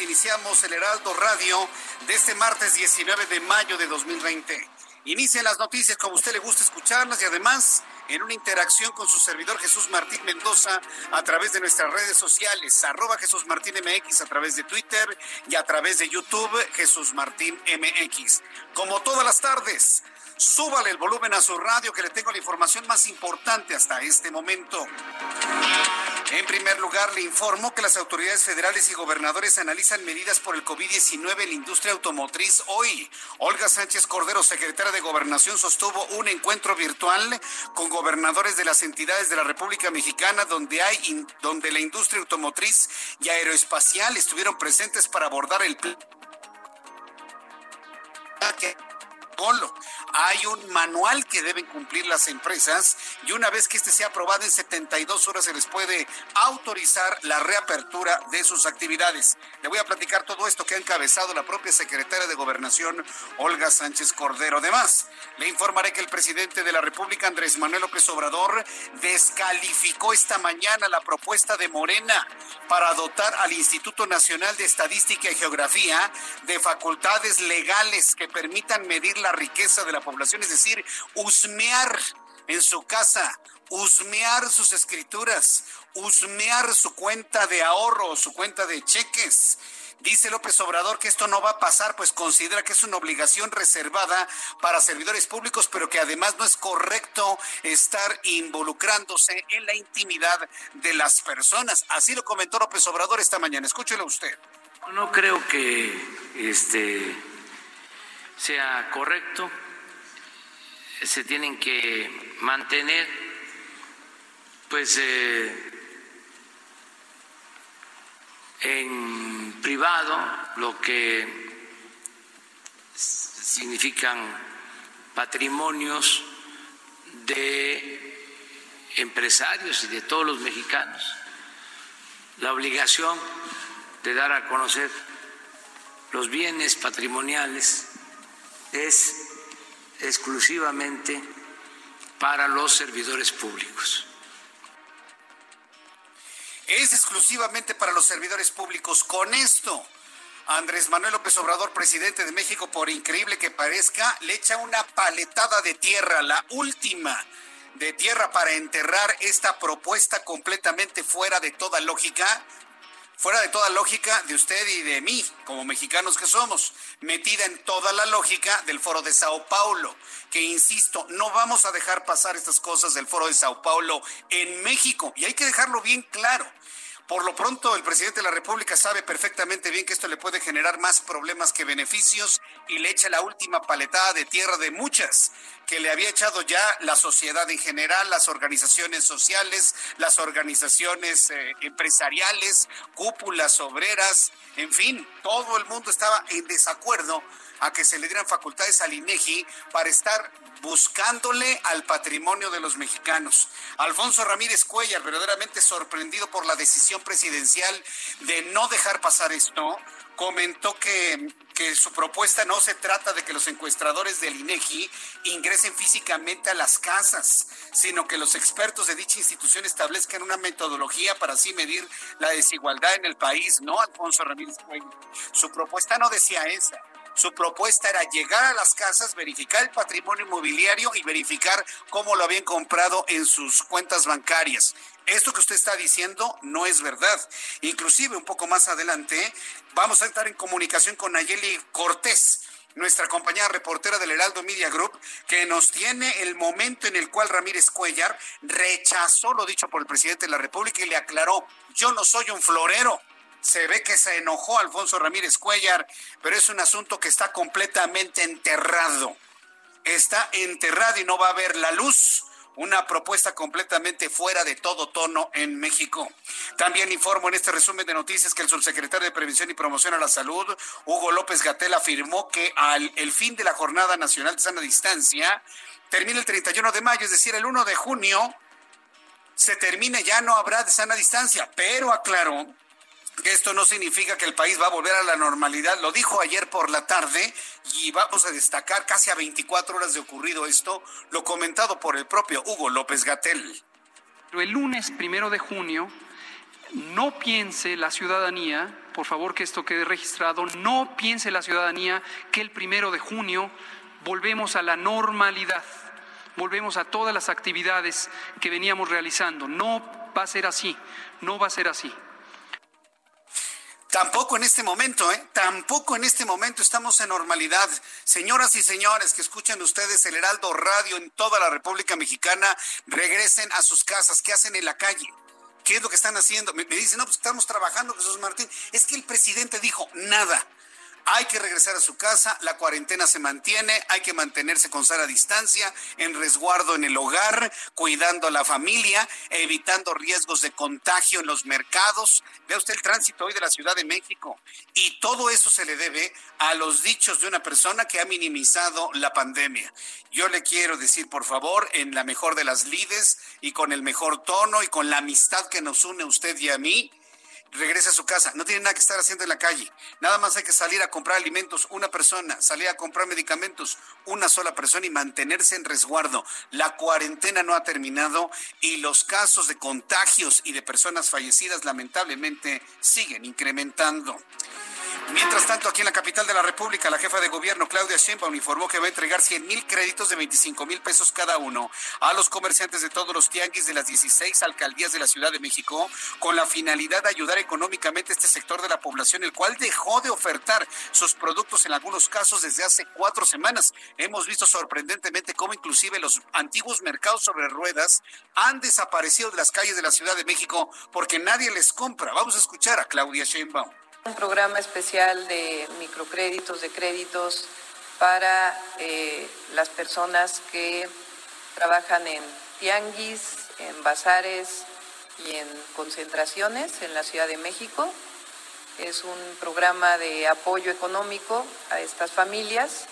Iniciamos el Heraldo Radio de este martes 19 de mayo de 2020. Inician las noticias como a usted le gusta escucharlas y además en una interacción con su servidor Jesús Martín Mendoza a través de nuestras redes sociales, arroba Jesús Martín MX a través de Twitter y a través de YouTube Jesús Martín MX. Como todas las tardes, súbale el volumen a su radio que le tengo la información más importante hasta este momento. En primer lugar, le informo que las autoridades federales y gobernadores analizan medidas por el COVID-19 en la industria automotriz. Hoy, Olga Sánchez Cordero, secretaria de Gobernación, sostuvo un encuentro virtual con gobernadores de las entidades de la República Mexicana donde hay donde la industria automotriz y aeroespacial estuvieron presentes para abordar el plan protocolo. Hay un manual que deben cumplir las empresas y una vez que este sea aprobado en 72 horas se les puede autorizar la reapertura de sus actividades. Le voy a platicar todo esto que ha encabezado la propia secretaria de Gobernación, Olga Sánchez Cordero. Además, le informaré que el presidente de la República, Andrés Manuel López Obrador, descalificó esta mañana la propuesta de Morena para dotar al Instituto Nacional de Estadística y Geografía de facultades legales que permitan medir la riqueza de la población, es decir, husmear en su casa, husmear sus escrituras, husmear su cuenta de ahorro, su cuenta de cheques. Dice López Obrador que esto no va a pasar, pues considera que es una obligación reservada para servidores públicos, pero que además no es correcto estar involucrándose en la intimidad de las personas. Así lo comentó López Obrador esta mañana. Escúchelo usted. No creo que este sea correcto. Se tienen que mantener, pues, eh, en privado lo que significan patrimonios de empresarios y de todos los mexicanos. La obligación de dar a conocer los bienes patrimoniales es exclusivamente para los servidores públicos. Es exclusivamente para los servidores públicos. Con esto, Andrés Manuel López Obrador, presidente de México, por increíble que parezca, le echa una paletada de tierra, la última de tierra para enterrar esta propuesta completamente fuera de toda lógica fuera de toda lógica de usted y de mí, como mexicanos que somos, metida en toda la lógica del foro de Sao Paulo, que insisto, no vamos a dejar pasar estas cosas del foro de Sao Paulo en México, y hay que dejarlo bien claro. Por lo pronto, el presidente de la República sabe perfectamente bien que esto le puede generar más problemas que beneficios y le echa la última paletada de tierra de muchas que le había echado ya la sociedad en general, las organizaciones sociales, las organizaciones eh, empresariales, cúpulas obreras, en fin, todo el mundo estaba en desacuerdo a que se le dieran facultades al INEGI para estar buscándole al patrimonio de los mexicanos. Alfonso Ramírez Cuellar, verdaderamente sorprendido por la decisión presidencial de no dejar pasar esto, comentó que, que su propuesta no se trata de que los encuestadores del INEGI ingresen físicamente a las casas, sino que los expertos de dicha institución establezcan una metodología para así medir la desigualdad en el país, ¿no, Alfonso Ramírez Su propuesta no decía esa. Su propuesta era llegar a las casas, verificar el patrimonio inmobiliario y verificar cómo lo habían comprado en sus cuentas bancarias. Esto que usted está diciendo no es verdad. Inclusive un poco más adelante vamos a estar en comunicación con Nayeli Cortés nuestra compañera reportera del Heraldo Media Group, que nos tiene el momento en el cual Ramírez Cuellar rechazó lo dicho por el presidente de la República y le aclaró, yo no soy un florero. Se ve que se enojó Alfonso Ramírez Cuellar, pero es un asunto que está completamente enterrado. Está enterrado y no va a ver la luz una propuesta completamente fuera de todo tono en México. También informo en este resumen de noticias que el subsecretario de Prevención y Promoción a la Salud, Hugo López Gatel, afirmó que al el fin de la Jornada Nacional de Sana Distancia termina el 31 de mayo, es decir, el 1 de junio, se termine, ya no habrá de sana distancia, pero aclaró esto no significa que el país va a volver a la normalidad. Lo dijo ayer por la tarde y vamos a destacar casi a 24 horas de ocurrido esto, lo comentado por el propio Hugo López Gatel. El lunes primero de junio, no piense la ciudadanía, por favor que esto quede registrado, no piense la ciudadanía que el primero de junio volvemos a la normalidad, volvemos a todas las actividades que veníamos realizando. No va a ser así, no va a ser así. Tampoco en este momento, ¿eh? Tampoco en este momento estamos en normalidad. Señoras y señores que escuchan ustedes el Heraldo Radio en toda la República Mexicana, regresen a sus casas. ¿Qué hacen en la calle? ¿Qué es lo que están haciendo? Me, dicen, no, pues estamos trabajando, Jesús Martín. Es que el presidente dijo nada. Hay que regresar a su casa, la cuarentena se mantiene, hay que mantenerse con sana distancia, en resguardo en el hogar, cuidando a la familia, evitando riesgos de contagio en los mercados. Vea usted el tránsito hoy de la Ciudad de México. Y todo eso se le debe a los dichos de una persona que ha minimizado la pandemia. Yo le quiero decir, por favor, en la mejor de las lides y con el mejor tono y con la amistad que nos une usted y a mí, regrese a su casa. No tiene nada que estar haciendo en la calle. Nada más hay que salir a comprar alimentos una persona, salir a comprar medicamentos una sola persona y mantenerse en resguardo. La cuarentena no ha terminado y los casos de contagios y de personas fallecidas lamentablemente siguen incrementando. Mientras tanto, aquí en la capital de la República, la jefa de gobierno, Claudia Sheinbaum, informó que va a entregar 100 mil créditos de 25 mil pesos cada uno a los comerciantes de todos los tianguis de las 16 alcaldías de la Ciudad de México, con la finalidad de ayudar económicamente a este sector de la población, el cual dejó de ofertar sus productos en algunos casos desde hace cuatro semanas. Hemos visto sorprendentemente cómo inclusive los antiguos mercados sobre ruedas han desaparecido de las calles de la Ciudad de México porque nadie les compra. Vamos a escuchar a Claudia Sheinbaum. Un programa especial de microcréditos, de créditos para eh, las personas que trabajan en tianguis, en bazares y en concentraciones en la Ciudad de México. Es un programa de apoyo económico a estas familias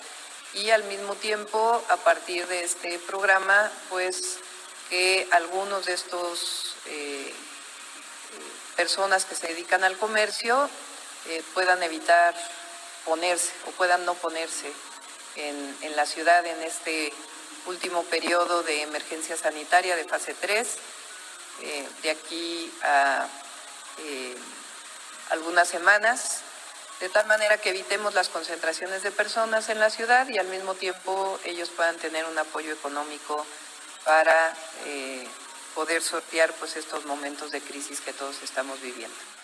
y al mismo tiempo, a partir de este programa, pues que algunos de estos eh, personas que se dedican al comercio eh, puedan evitar ponerse o puedan no ponerse en, en, la ciudad en este último periodo de emergencia sanitaria de fase 3, eh, de aquí a eh, algunas semanas, de tal manera que evitemos las concentraciones de personas en la ciudad y al mismo tiempo ellos puedan tener un apoyo económico para poder sortear pues, estos momentos de crisis que todos estamos viviendo.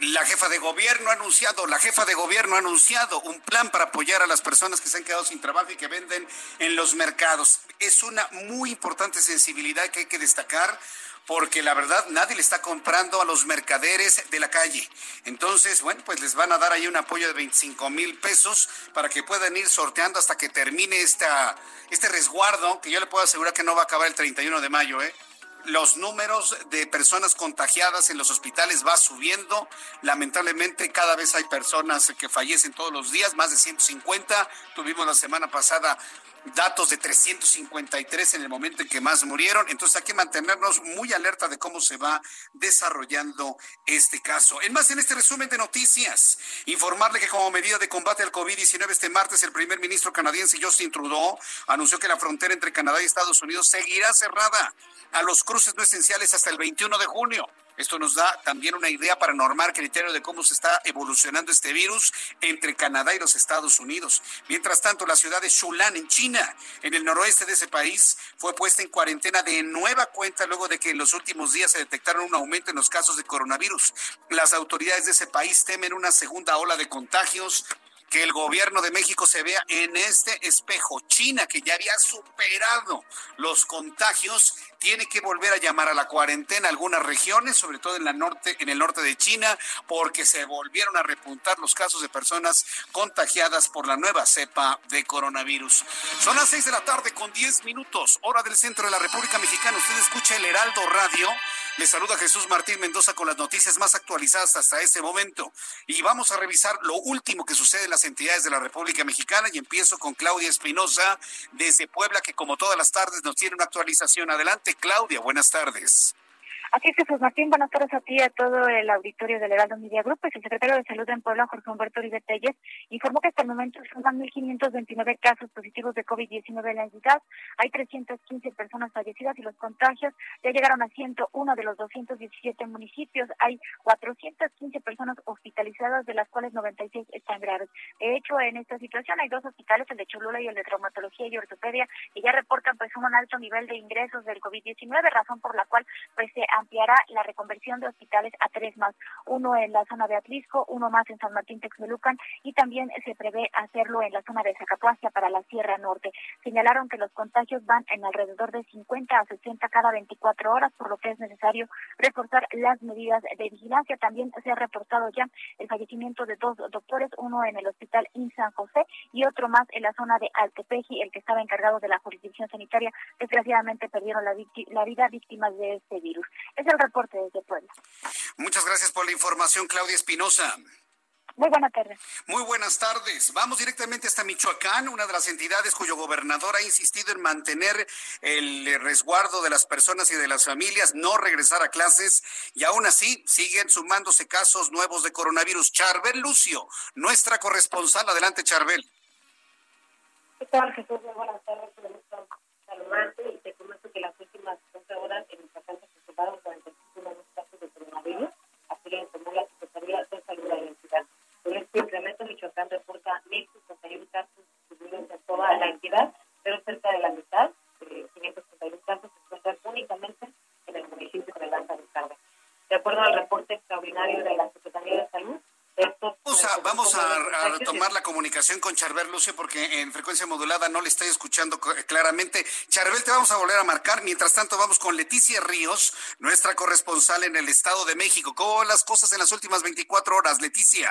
La jefa de gobierno ha anunciado, la jefa de gobierno ha anunciado un plan para apoyar a las personas que se han quedado sin trabajo y que venden en los mercados. Es una muy importante sensibilidad que hay que destacar porque la verdad nadie le está comprando a los mercaderes de la calle. Entonces, bueno, pues les van a dar ahí un apoyo de 25 mil pesos para que puedan ir sorteando hasta que termine esta, este resguardo, que yo le puedo asegurar que no va a acabar el 31 de mayo, ¿eh? Los números de personas contagiadas en los hospitales va subiendo. Lamentablemente cada vez hay personas que fallecen todos los días, más de 150. Tuvimos la semana pasada datos de 353 en el momento en que más murieron. Entonces hay que mantenernos muy alerta de cómo se va desarrollando este caso. En más, en este resumen de noticias, informarle que como medida de combate al COVID-19 este martes el primer ministro canadiense Justin Trudeau anunció que la frontera entre Canadá y Estados Unidos seguirá cerrada a los cruces no esenciales hasta el 21 de junio. Esto nos da también una idea para normar criterio de cómo se está evolucionando este virus entre Canadá y los Estados Unidos. Mientras tanto, la ciudad de Shulan, en China, en el noroeste de ese país, fue puesta en cuarentena de nueva cuenta luego de que en los últimos días se detectaron un aumento en los casos de coronavirus. Las autoridades de ese país temen una segunda ola de contagios que el gobierno de México se vea en este espejo. China, que ya había superado los contagios, tiene que volver a llamar a la cuarentena algunas regiones, sobre todo en la norte, en el norte de China, porque se volvieron a repuntar los casos de personas contagiadas por la nueva cepa de coronavirus. Son las seis de la tarde con diez minutos, hora del centro de la República Mexicana. Usted escucha el Heraldo Radio. Le saluda Jesús Martín Mendoza con las noticias más actualizadas hasta este momento. Y vamos a revisar lo último que sucede en las entidades de la República Mexicana. Y empiezo con Claudia Espinosa desde Puebla, que como todas las tardes nos tiene una actualización. Adelante, Claudia, buenas tardes. Así es, Jesús Martín, buenas tardes a ti y a todo el auditorio del Heraldo Media Group. Pues el secretario de Salud en Puebla, Jorge Humberto Uribe Telles, informó que hasta el momento son 1.529 casos positivos de COVID-19 en la entidad. Hay 315 personas fallecidas y los contagios ya llegaron a 101 de los 217 municipios. Hay 415 personas hospitalizadas, de las cuales 96 están graves. De hecho, en esta situación hay dos hospitales, el de Cholula y el de Traumatología y Ortopedia, que ya reportan pues un alto nivel de ingresos del COVID-19, razón por la cual pues se ampliará la reconversión de hospitales a tres más, uno en la zona de Atlisco, uno más en San Martín Texmelucan y también se prevé hacerlo en la zona de Zacapuacia para la Sierra Norte. Señalaron que los contagios van en alrededor de 50 a 60 cada 24 horas, por lo que es necesario reforzar las medidas de vigilancia. También se ha reportado ya el fallecimiento de dos doctores, uno en el Hospital IN San José y otro más en la zona de Altepeji, el que estaba encargado de la jurisdicción sanitaria. Desgraciadamente perdieron la, la vida víctimas de este virus. Es el reporte desde Puebla. Muchas gracias por la información, Claudia Espinosa. Muy buenas tardes. Muy buenas tardes. Vamos directamente hasta Michoacán, una de las entidades cuyo gobernador ha insistido en mantener el resguardo de las personas y de las familias, no regresar a clases y aún así siguen sumándose casos nuevos de coronavirus. Charbel Lucio, nuestra corresponsal. Adelante, Charbel. ¿Qué tal, Jesús? Muy buenas tardes. Lo informó la Secretaría de Salud de la entidad. Con este incremento, Michoacán reporta 1.051 casos distribuidos en toda la entidad, pero cerca de la mitad, de 531 casos, se encuentran únicamente en el municipio de Lanza de Carga. De acuerdo al reporte extraordinario de la Secretaría de Salud, Vamos a, vamos a, retomar la comunicación con Charbel Lucio porque en frecuencia modulada no le estoy escuchando claramente. Charbel, te vamos a volver a marcar. Mientras tanto, vamos con Leticia Ríos, nuestra corresponsal en el Estado de México. ¿Cómo van las cosas en las últimas 24 horas, Leticia?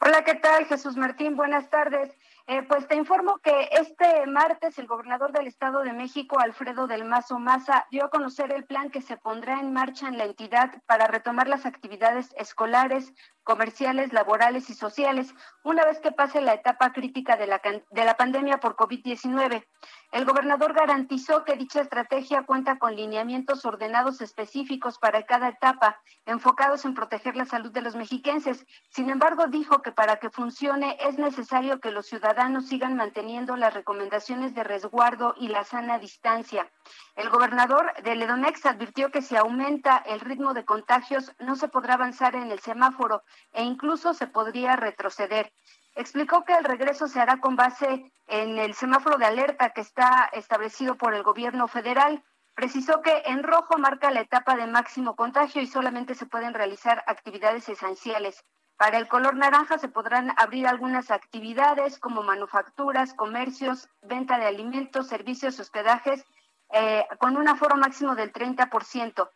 Hola, ¿qué tal? Jesús Martín, buenas tardes. Eh, pues te informo que este martes el gobernador del Estado de México, Alfredo del Mazo Maza, dio a conocer el plan que se pondrá en marcha en la entidad para retomar las actividades escolares, comerciales, laborales y sociales, una vez que pase la etapa crítica de la, de la pandemia por COVID-19. El gobernador garantizó que dicha estrategia cuenta con lineamientos ordenados específicos para cada etapa, enfocados en proteger la salud de los mexiquenses. Sin embargo, dijo que para que funcione es necesario que los ciudadanos sigan manteniendo las recomendaciones de resguardo y la sana distancia. El gobernador de Ledonex advirtió que si aumenta el ritmo de contagios no se podrá avanzar en el semáforo e incluso se podría retroceder. Explicó que el regreso se hará con base en el semáforo de alerta que está establecido por el gobierno federal. Precisó que en rojo marca la etapa de máximo contagio y solamente se pueden realizar actividades esenciales. Para el color naranja se podrán abrir algunas actividades como manufacturas, comercios, venta de alimentos, servicios, hospedajes, eh, con un aforo máximo del 30%.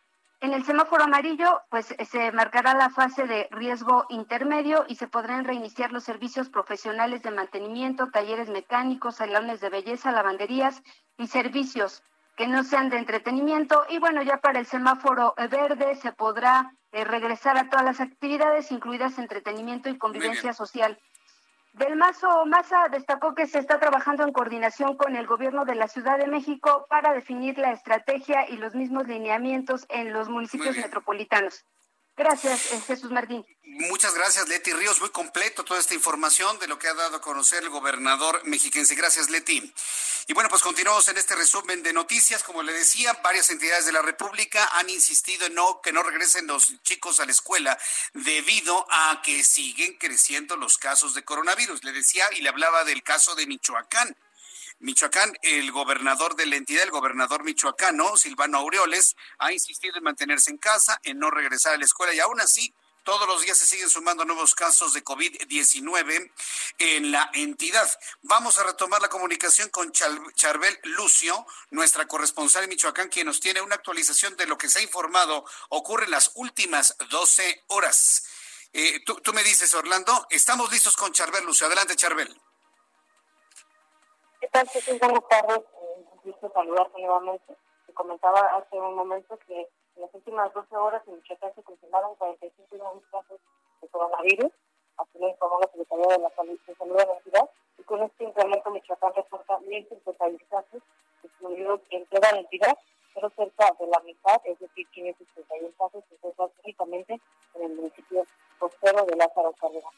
En el semáforo amarillo, pues se marcará la fase de riesgo intermedio y se podrán reiniciar los servicios profesionales de mantenimiento, talleres mecánicos, salones de belleza, lavanderías y servicios que no sean de entretenimiento. Y bueno, ya para el semáforo verde se podrá eh, regresar a todas las actividades, incluidas entretenimiento y convivencia social. Del Mazo Maza destacó que se está trabajando en coordinación con el gobierno de la Ciudad de México para definir la estrategia y los mismos lineamientos en los municipios metropolitanos. Gracias, eh, Jesús Martín. Muchas gracias, Leti Ríos. Muy completo toda esta información de lo que ha dado a conocer el gobernador mexiquense. Gracias, Leti. Y bueno, pues continuamos en este resumen de noticias. Como le decía, varias entidades de la República han insistido en no, que no regresen los chicos a la escuela debido a que siguen creciendo los casos de coronavirus. Le decía y le hablaba del caso de Michoacán. Michoacán, el gobernador de la entidad, el gobernador michoacano, Silvano Aureoles, ha insistido en mantenerse en casa, en no regresar a la escuela y aún así todos los días se siguen sumando nuevos casos de COVID-19 en la entidad. Vamos a retomar la comunicación con Charbel Lucio, nuestra corresponsal en Michoacán, quien nos tiene una actualización de lo que se ha informado ocurre en las últimas 12 horas. Eh, tú, tú, me dices, Orlando, estamos listos con Charbel Lucio. Adelante, Charbel. ¿Qué tal, Jesús? Buenas tardes. Eh, un gusto saludarte nuevamente. Te comentaba hace un momento que en las últimas 12 horas en Michoacán se confirmaron 45 nuevos casos de coronavirus. Así lo informó la Secretaría de, la Salud, de Salud de la ciudad. Y con este incremento, Michoacán reporta 1.051 casos excluidos en toda la entidad, pero cerca de la mitad, es decir, 561 casos, se encuentran únicamente en el municipio costero de Lázaro Cárdenas.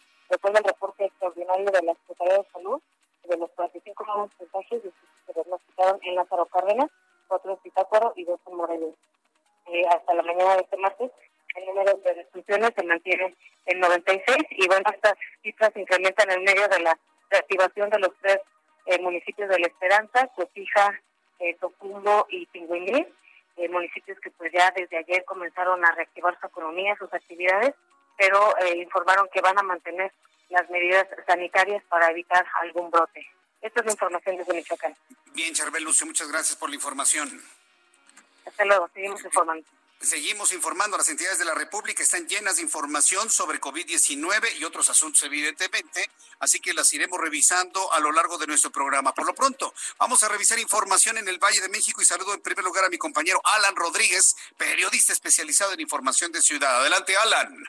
Se mantiene en 96 y bueno, estas cifras se incrementan en medio de la reactivación de los tres eh, municipios de La Esperanza, Cotija, eh, Tocundo y Pingüiní, eh, municipios que pues ya desde ayer comenzaron a reactivar su economía, sus actividades, pero informaron que van a mantener las medidas sanitarias para evitar algún brote. Esta es la información desde Michoacán. Bien, Charbel Lucio, muchas gracias por la información. Hasta luego, seguimos informando. Seguimos informando, las entidades de la República están llenas de información sobre COVID-19 y otros asuntos, evidentemente, así que las iremos revisando a lo largo de nuestro programa. Por lo pronto, vamos a revisar información en el Valle de México y saludo en primer lugar a mi compañero Alan Rodríguez, periodista especializado en información de ciudad. Adelante, Alan.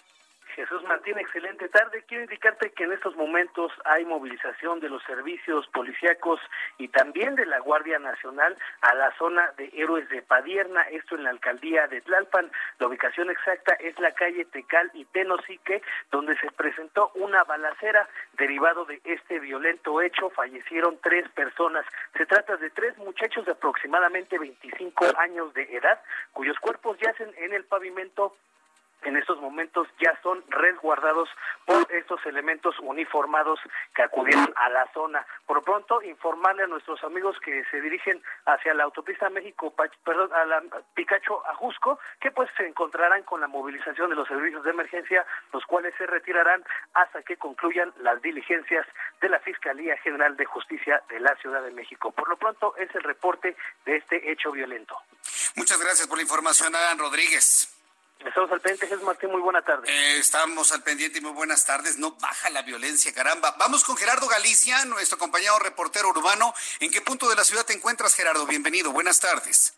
Estos momentos hay movilización de los servicios policíacos y también de la Guardia Nacional a la zona de Héroes de Padierna, esto en la alcaldía de Tlalpan. La ubicación exacta es la calle Tecal y Tenosique, donde se presentó una balacera derivado de este violento hecho. Fallecieron tres personas. Se trata de tres muchachos de aproximadamente 25 años de edad, cuyos cuerpos yacen en el pavimento en estos momentos ya son resguardados por estos elementos uniformados que acudieron a la zona. Por pronto, informarle a nuestros amigos que se dirigen hacia la autopista México, perdón, a la Picacho Ajusco, que pues se encontrarán con la movilización de los servicios de emergencia, los cuales se retirarán hasta que concluyan las diligencias de la Fiscalía General de Justicia de la Ciudad de México. Por lo pronto, es el reporte de este hecho violento. Muchas gracias por la información, Adán Rodríguez. Estamos al pendiente, Jesús Martín, muy buena tarde. Eh, estamos al pendiente y muy buenas tardes. No baja la violencia, caramba. Vamos con Gerardo Galicia, nuestro compañero reportero urbano. ¿En qué punto de la ciudad te encuentras, Gerardo? Bienvenido, buenas tardes.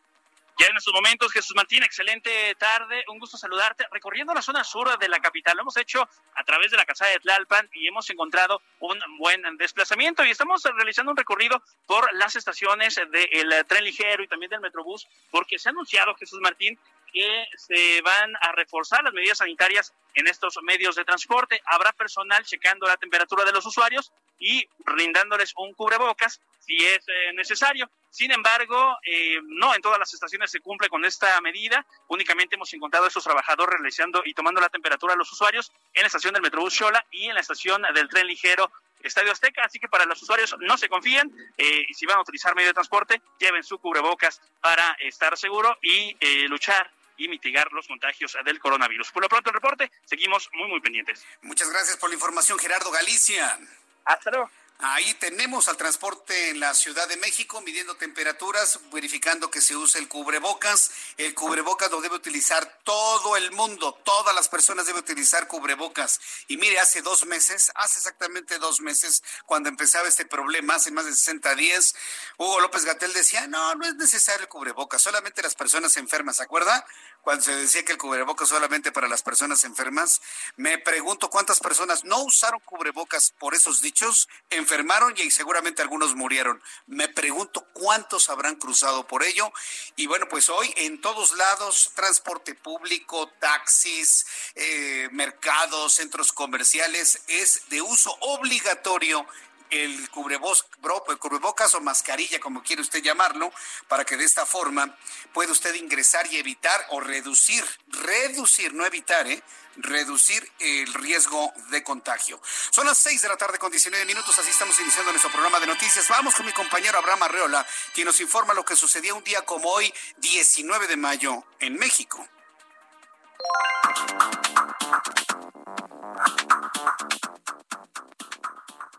Ya en estos momentos, Jesús Martín, excelente tarde, un gusto saludarte. Recorriendo la zona sur de la capital, lo hemos hecho a través de la casa de Tlalpan y hemos encontrado un buen desplazamiento y estamos realizando un recorrido por las estaciones del tren ligero y también del Metrobús, porque se ha anunciado, Jesús Martín, que se van a reforzar las medidas sanitarias en estos medios de transporte. Habrá personal checando la temperatura de los usuarios y brindándoles un cubrebocas si es eh, necesario. Sin embargo, eh, no en todas las estaciones se cumple con esta medida. Únicamente hemos encontrado a estos trabajadores realizando y tomando la temperatura a los usuarios en la estación del Metrobús Xola y en la estación del tren ligero Estadio Azteca, así que para los usuarios no se confíen eh, y si van a utilizar medio de transporte, lleven su cubrebocas para estar seguro y luchar y mitigar los contagios del coronavirus. Por lo pronto el reporte, seguimos muy, muy pendientes. Muchas gracias por la información, Gerardo Galicia. Hasta luego. Ahí tenemos al transporte en la Ciudad de México midiendo temperaturas, verificando que se use el cubrebocas. El cubrebocas lo debe utilizar todo el mundo, todas las personas deben utilizar cubrebocas. Y mire, hace dos meses, hace exactamente dos meses, cuando empezaba este problema, hace más de 60 días, Hugo López Gatel decía, no, no es necesario el cubrebocas, solamente las personas enfermas, ¿se acuerda? Cuando se decía que el cubrebocas solamente para las personas enfermas, me pregunto cuántas personas no usaron cubrebocas por esos dichos, enfermaron y seguramente algunos murieron. Me pregunto cuántos habrán cruzado por ello. Y bueno, pues hoy en todos lados, transporte público, taxis, eh, mercados, centros comerciales, es de uso obligatorio el cubrebocas o mascarilla, como quiere usted llamarlo, para que de esta forma pueda usted ingresar y evitar o reducir, reducir, no evitar, ¿eh? reducir el riesgo de contagio. Son las 6 de la tarde con 19 minutos, así estamos iniciando nuestro programa de noticias. Vamos con mi compañero Abraham Arreola, quien nos informa lo que sucedía un día como hoy, 19 de mayo, en México.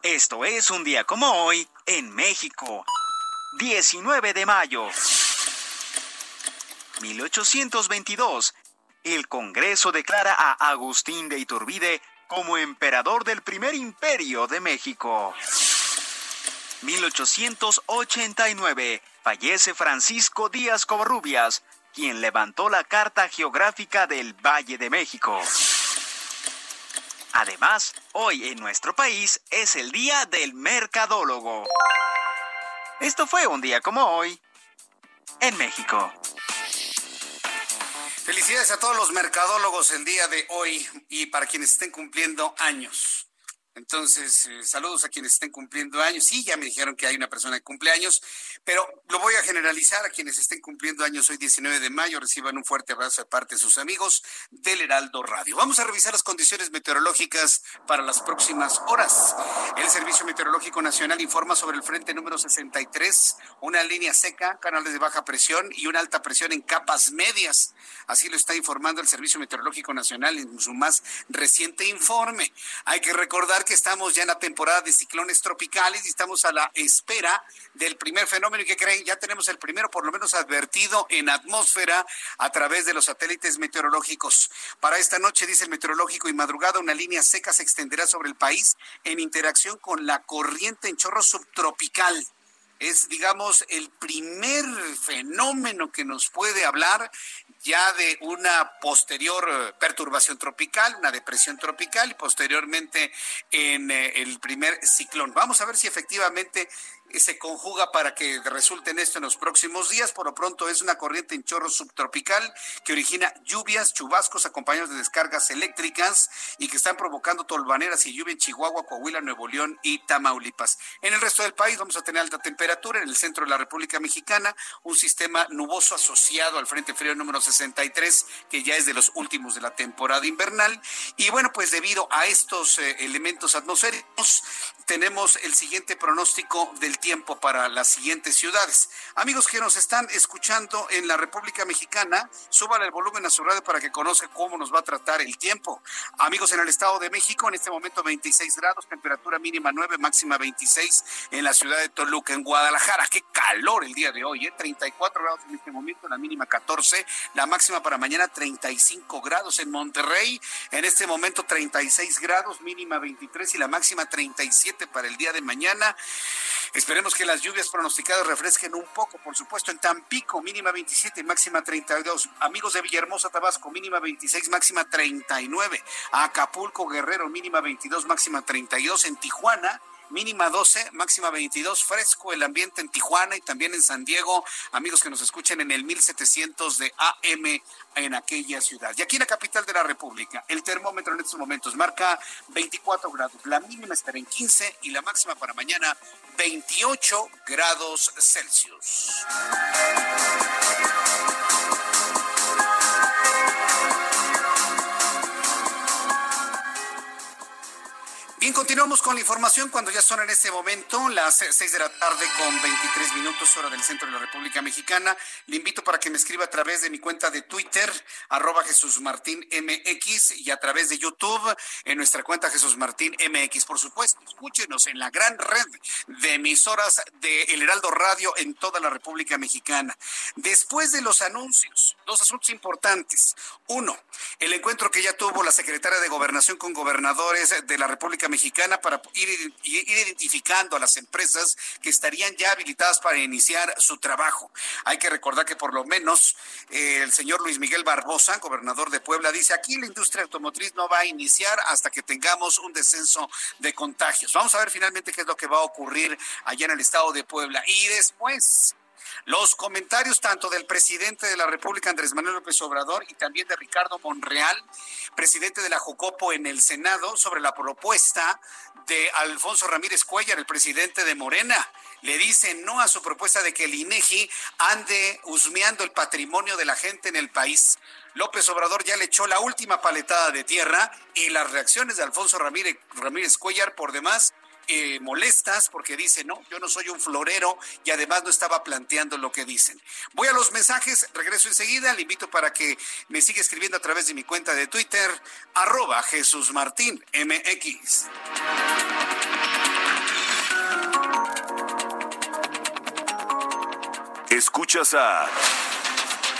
Esto es un día como hoy en México. 19 de mayo. 1822 el Congreso declara a Agustín de Iturbide como emperador del primer imperio de México. 1889. Fallece Francisco Díaz Covarrubias, quien levantó la Carta Geográfica del Valle de México. Además, hoy en nuestro país es el Día del Mercadólogo. Esto fue un día como hoy en México. Felicidades a todos los mercadólogos el día de hoy y para quienes estén cumpliendo años. Entonces, eh, saludos a quienes estén cumpliendo años. Sí, ya me dijeron que hay una persona que cumple años, pero lo voy a generalizar a quienes estén cumpliendo años hoy 19 de mayo. Reciban un fuerte abrazo de parte de sus amigos del Heraldo Radio. Vamos a revisar las condiciones meteorológicas para las próximas horas. El Servicio Meteorológico Nacional informa sobre el frente número 63, una línea seca, canales de baja presión y una alta presión en capas medias. Así lo está informando el Servicio Meteorológico Nacional en su más reciente informe. Hay que recordar que estamos ya en la temporada de ciclones tropicales y estamos a la espera del primer fenómeno. Y que creen, ya tenemos el primero por lo menos advertido en atmósfera a través de los satélites meteorológicos. Para esta noche, dice el meteorológico y madrugada, una línea seca se extenderá sobre el país en interacción con la corriente en chorro subtropical. Es, digamos, el primer fenómeno que nos puede hablar ya de una posterior eh, perturbación tropical, una depresión tropical y posteriormente en eh, el primer ciclón. Vamos a ver si efectivamente se conjuga para que resulten esto en los próximos días. Por lo pronto es una corriente en chorro subtropical que origina lluvias, chubascos acompañados de descargas eléctricas y que están provocando tolvaneras y lluvia en Chihuahua, Coahuila, Nuevo León y Tamaulipas. En el resto del país vamos a tener alta temperatura. En el centro de la República Mexicana, un sistema nuboso asociado al Frente Frío número 63, que ya es de los últimos de la temporada invernal. Y bueno, pues debido a estos eh, elementos atmosféricos, tenemos el siguiente pronóstico del tiempo para las siguientes ciudades. Amigos que nos están escuchando en la República Mexicana, suban el volumen a su radio para que conozca cómo nos va a tratar el tiempo. Amigos en el Estado de México, en este momento 26 grados, temperatura mínima 9, máxima 26 en la ciudad de Toluca, en Guadalajara. Qué calor el día de hoy, ¿eh? 34 grados en este momento, la mínima 14, la máxima para mañana 35 grados en Monterrey, en este momento 36 grados, mínima 23 y la máxima 37 para el día de mañana. Esperemos que las lluvias pronosticadas refresquen un poco, por supuesto, en Tampico, mínima 27, máxima 32. Amigos de Villahermosa, Tabasco, mínima 26, máxima 39. Acapulco, Guerrero, mínima 22, máxima 32. En Tijuana, mínima 12, máxima 22, fresco el ambiente en Tijuana y también en San Diego, amigos que nos escuchen en el 1700 de AM en aquella ciudad. Y aquí en la capital de la República, el termómetro en estos momentos marca 24 grados, la mínima estará en 15 y la máxima para mañana 28 grados Celsius. Bien, continuamos con la información cuando ya son en este momento las 6 de la tarde con 23 minutos hora del centro de la República Mexicana. Le invito para que me escriba a través de mi cuenta de Twitter, arroba Jesús Martín MX y a través de YouTube en nuestra cuenta Jesús Martín MX. Por supuesto, escúchenos en la gran red de emisoras de El Heraldo Radio en toda la República Mexicana. Después de los anuncios, dos asuntos importantes. Uno, el encuentro que ya tuvo la secretaria de Gobernación con gobernadores de la República Mexicana para ir, identificando a las empresas que estarían ya habilitadas para iniciar su trabajo. Hay que recordar que por lo menos eh, el señor Luis Miguel Barbosa, gobernador de Puebla, dice aquí la industria automotriz no va a iniciar hasta que tengamos un descenso de contagios. Vamos a ver finalmente qué es lo que va a ocurrir allá en el estado de Puebla. Y después, los comentarios tanto del presidente de la República, Andrés Manuel López Obrador, y también de Ricardo Monreal, presidente de la Jocopo en el Senado, sobre la propuesta de Alfonso Ramírez Cuellar, el presidente de Morena. Le dice no a su propuesta de que el INEGI ande husmeando el patrimonio de la gente en el país. López Obrador ya le echó la última paletada de tierra y las reacciones de Alfonso Ramírez, Ramírez Cuellar por demás eh, molestas porque dice, no, yo no soy un florero y además no estaba planteando lo que dicen. Voy a los mensajes, regreso enseguida, le invito para que me siga escribiendo a través de mi cuenta de Twitter, arroba Jesús Martín MX. Escuchas a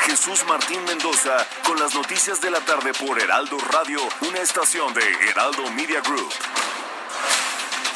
Jesús Martín Mendoza con las noticias de la tarde por Heraldo Radio, una estación de Heraldo Media Group.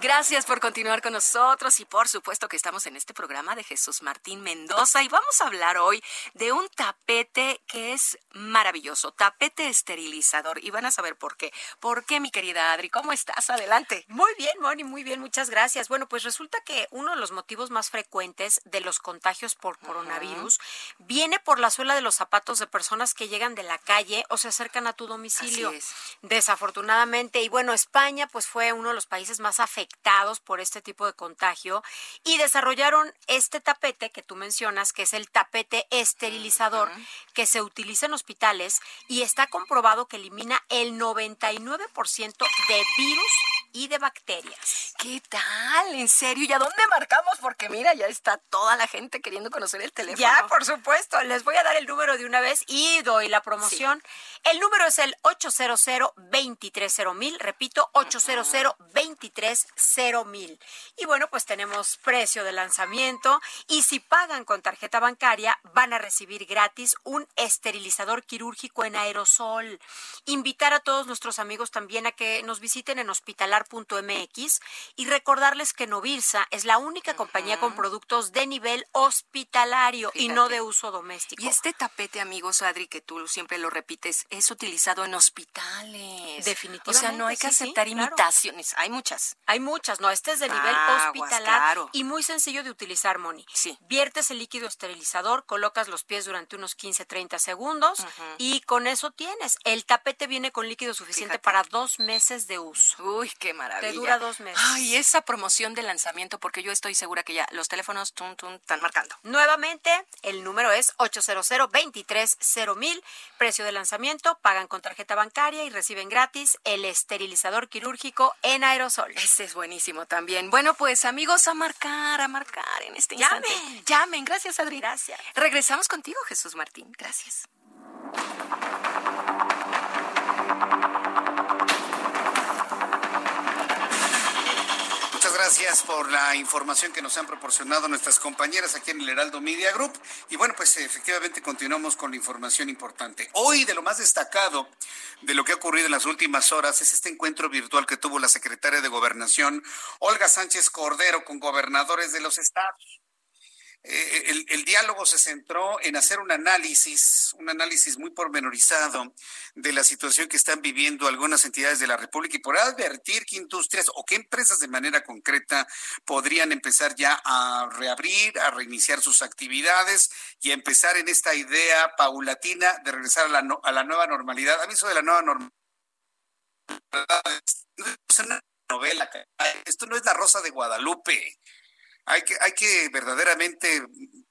Gracias por continuar con nosotros y por supuesto que estamos en este programa de Jesús Martín Mendoza y vamos a hablar hoy de un tapete que es maravilloso, tapete esterilizador y van a saber por qué. ¿Por qué, mi querida Adri? ¿Cómo estás? Adelante. Muy bien, Moni, muy bien, muchas gracias. Bueno, pues resulta que uno de los motivos más frecuentes de los contagios por coronavirus viene por la suela de los zapatos de personas que llegan de la calle o se acercan a tu domicilio. Así es. Desafortunadamente, y bueno, España pues fue uno de los países más afectados afectados por este tipo de contagio y desarrollaron este tapete que tú mencionas, que es el tapete esterilizador, que se utiliza en hospitales y está comprobado que elimina el 99% de virus y de bacterias. ¿Qué tal? ¿En serio? ¿Y a dónde marcamos? Porque mira, ya está toda la gente queriendo conocer el teléfono. Ya, por supuesto. Les voy a dar el número de una vez y doy la promoción. El número es el 800 230 Repito, 800 230 mil. Y bueno, pues tenemos precio de lanzamiento y si pagan con tarjeta bancaria van a recibir gratis un esterilizador quirúrgico en aerosol. Invitar a todos nuestros amigos también a que nos visiten en hospitalar.mx y recordarles que Novirsa es la única compañía con productos de nivel hospitalario y no de uso doméstico. Y este tapete, amigos, Adri, que tú siempre lo repites, es utilizado en hospitales. Definitivamente. O sea, no hay que sí, sí, aceptar claro. imitaciones. Hay muchas. Hay muchas, no, este es de nivel hospitalar claro. y muy sencillo de utilizar, Moni. Sí. Viertes el líquido esterilizador, colocas los pies durante unos 15-30 segundos y con eso tienes. El tapete viene con líquido suficiente Fíjate. para dos meses de uso. Uy, qué maravilla. Te dura dos meses. Ay, esa promoción de lanzamiento, porque yo estoy segura que ya los teléfonos tum, tum, están marcando. Nuevamente, el número es 800 mil precio de lanzamiento, pagan con tarjeta bancaria y reciben gratis el esterilizador quirúrgico en aerosol. Ese es buenísimo también. Bueno, pues amigos, a marcar, a marcar en este instante. Llamen. Llamen. Gracias, Adri. Gracias. Regresamos contigo, Jesús Martín. Gracias. Gracias por la información que nos han proporcionado nuestras compañeras aquí en el Heraldo Media Group. Y bueno, pues efectivamente continuamos con la información importante. Hoy de lo más destacado de lo que ha ocurrido en las últimas horas es este encuentro virtual que tuvo la secretaria de Gobernación, Olga Sánchez Cordero, con gobernadores de los estados. Eh, el, diálogo se centró en hacer un análisis, un análisis muy pormenorizado de la situación que están viviendo algunas entidades de la República y por advertir qué industrias o qué empresas de manera concreta podrían empezar ya a reabrir, a reiniciar sus actividades y a empezar en esta idea paulatina de regresar a la, a la nueva normalidad. A mí eso de la nueva normalidad es una novela, esto no es la Rosa de Guadalupe hay que, hay que verdaderamente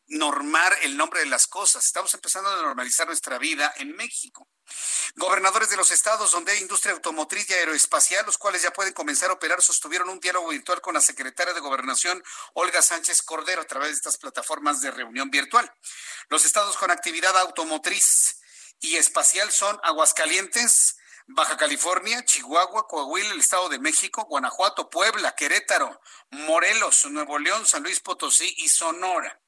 normar el nombre de las cosas. Estamos empezando a normalizar nuestra vida en México. Gobernadores de los estados donde hay industria automotriz y aeroespacial, los cuales ya pueden comenzar a operar, sostuvieron un diálogo virtual con la secretaria de Gobernación, Olga Sánchez Cordero, a través de estas plataformas de reunión virtual. Los estados con actividad automotriz y espacial son Aguascalientes, Baja California, Chihuahua, Coahuila, el Estado de México, Guanajuato, Puebla, Querétaro, Morelos, Nuevo León, San Luis Potosí y Sonora.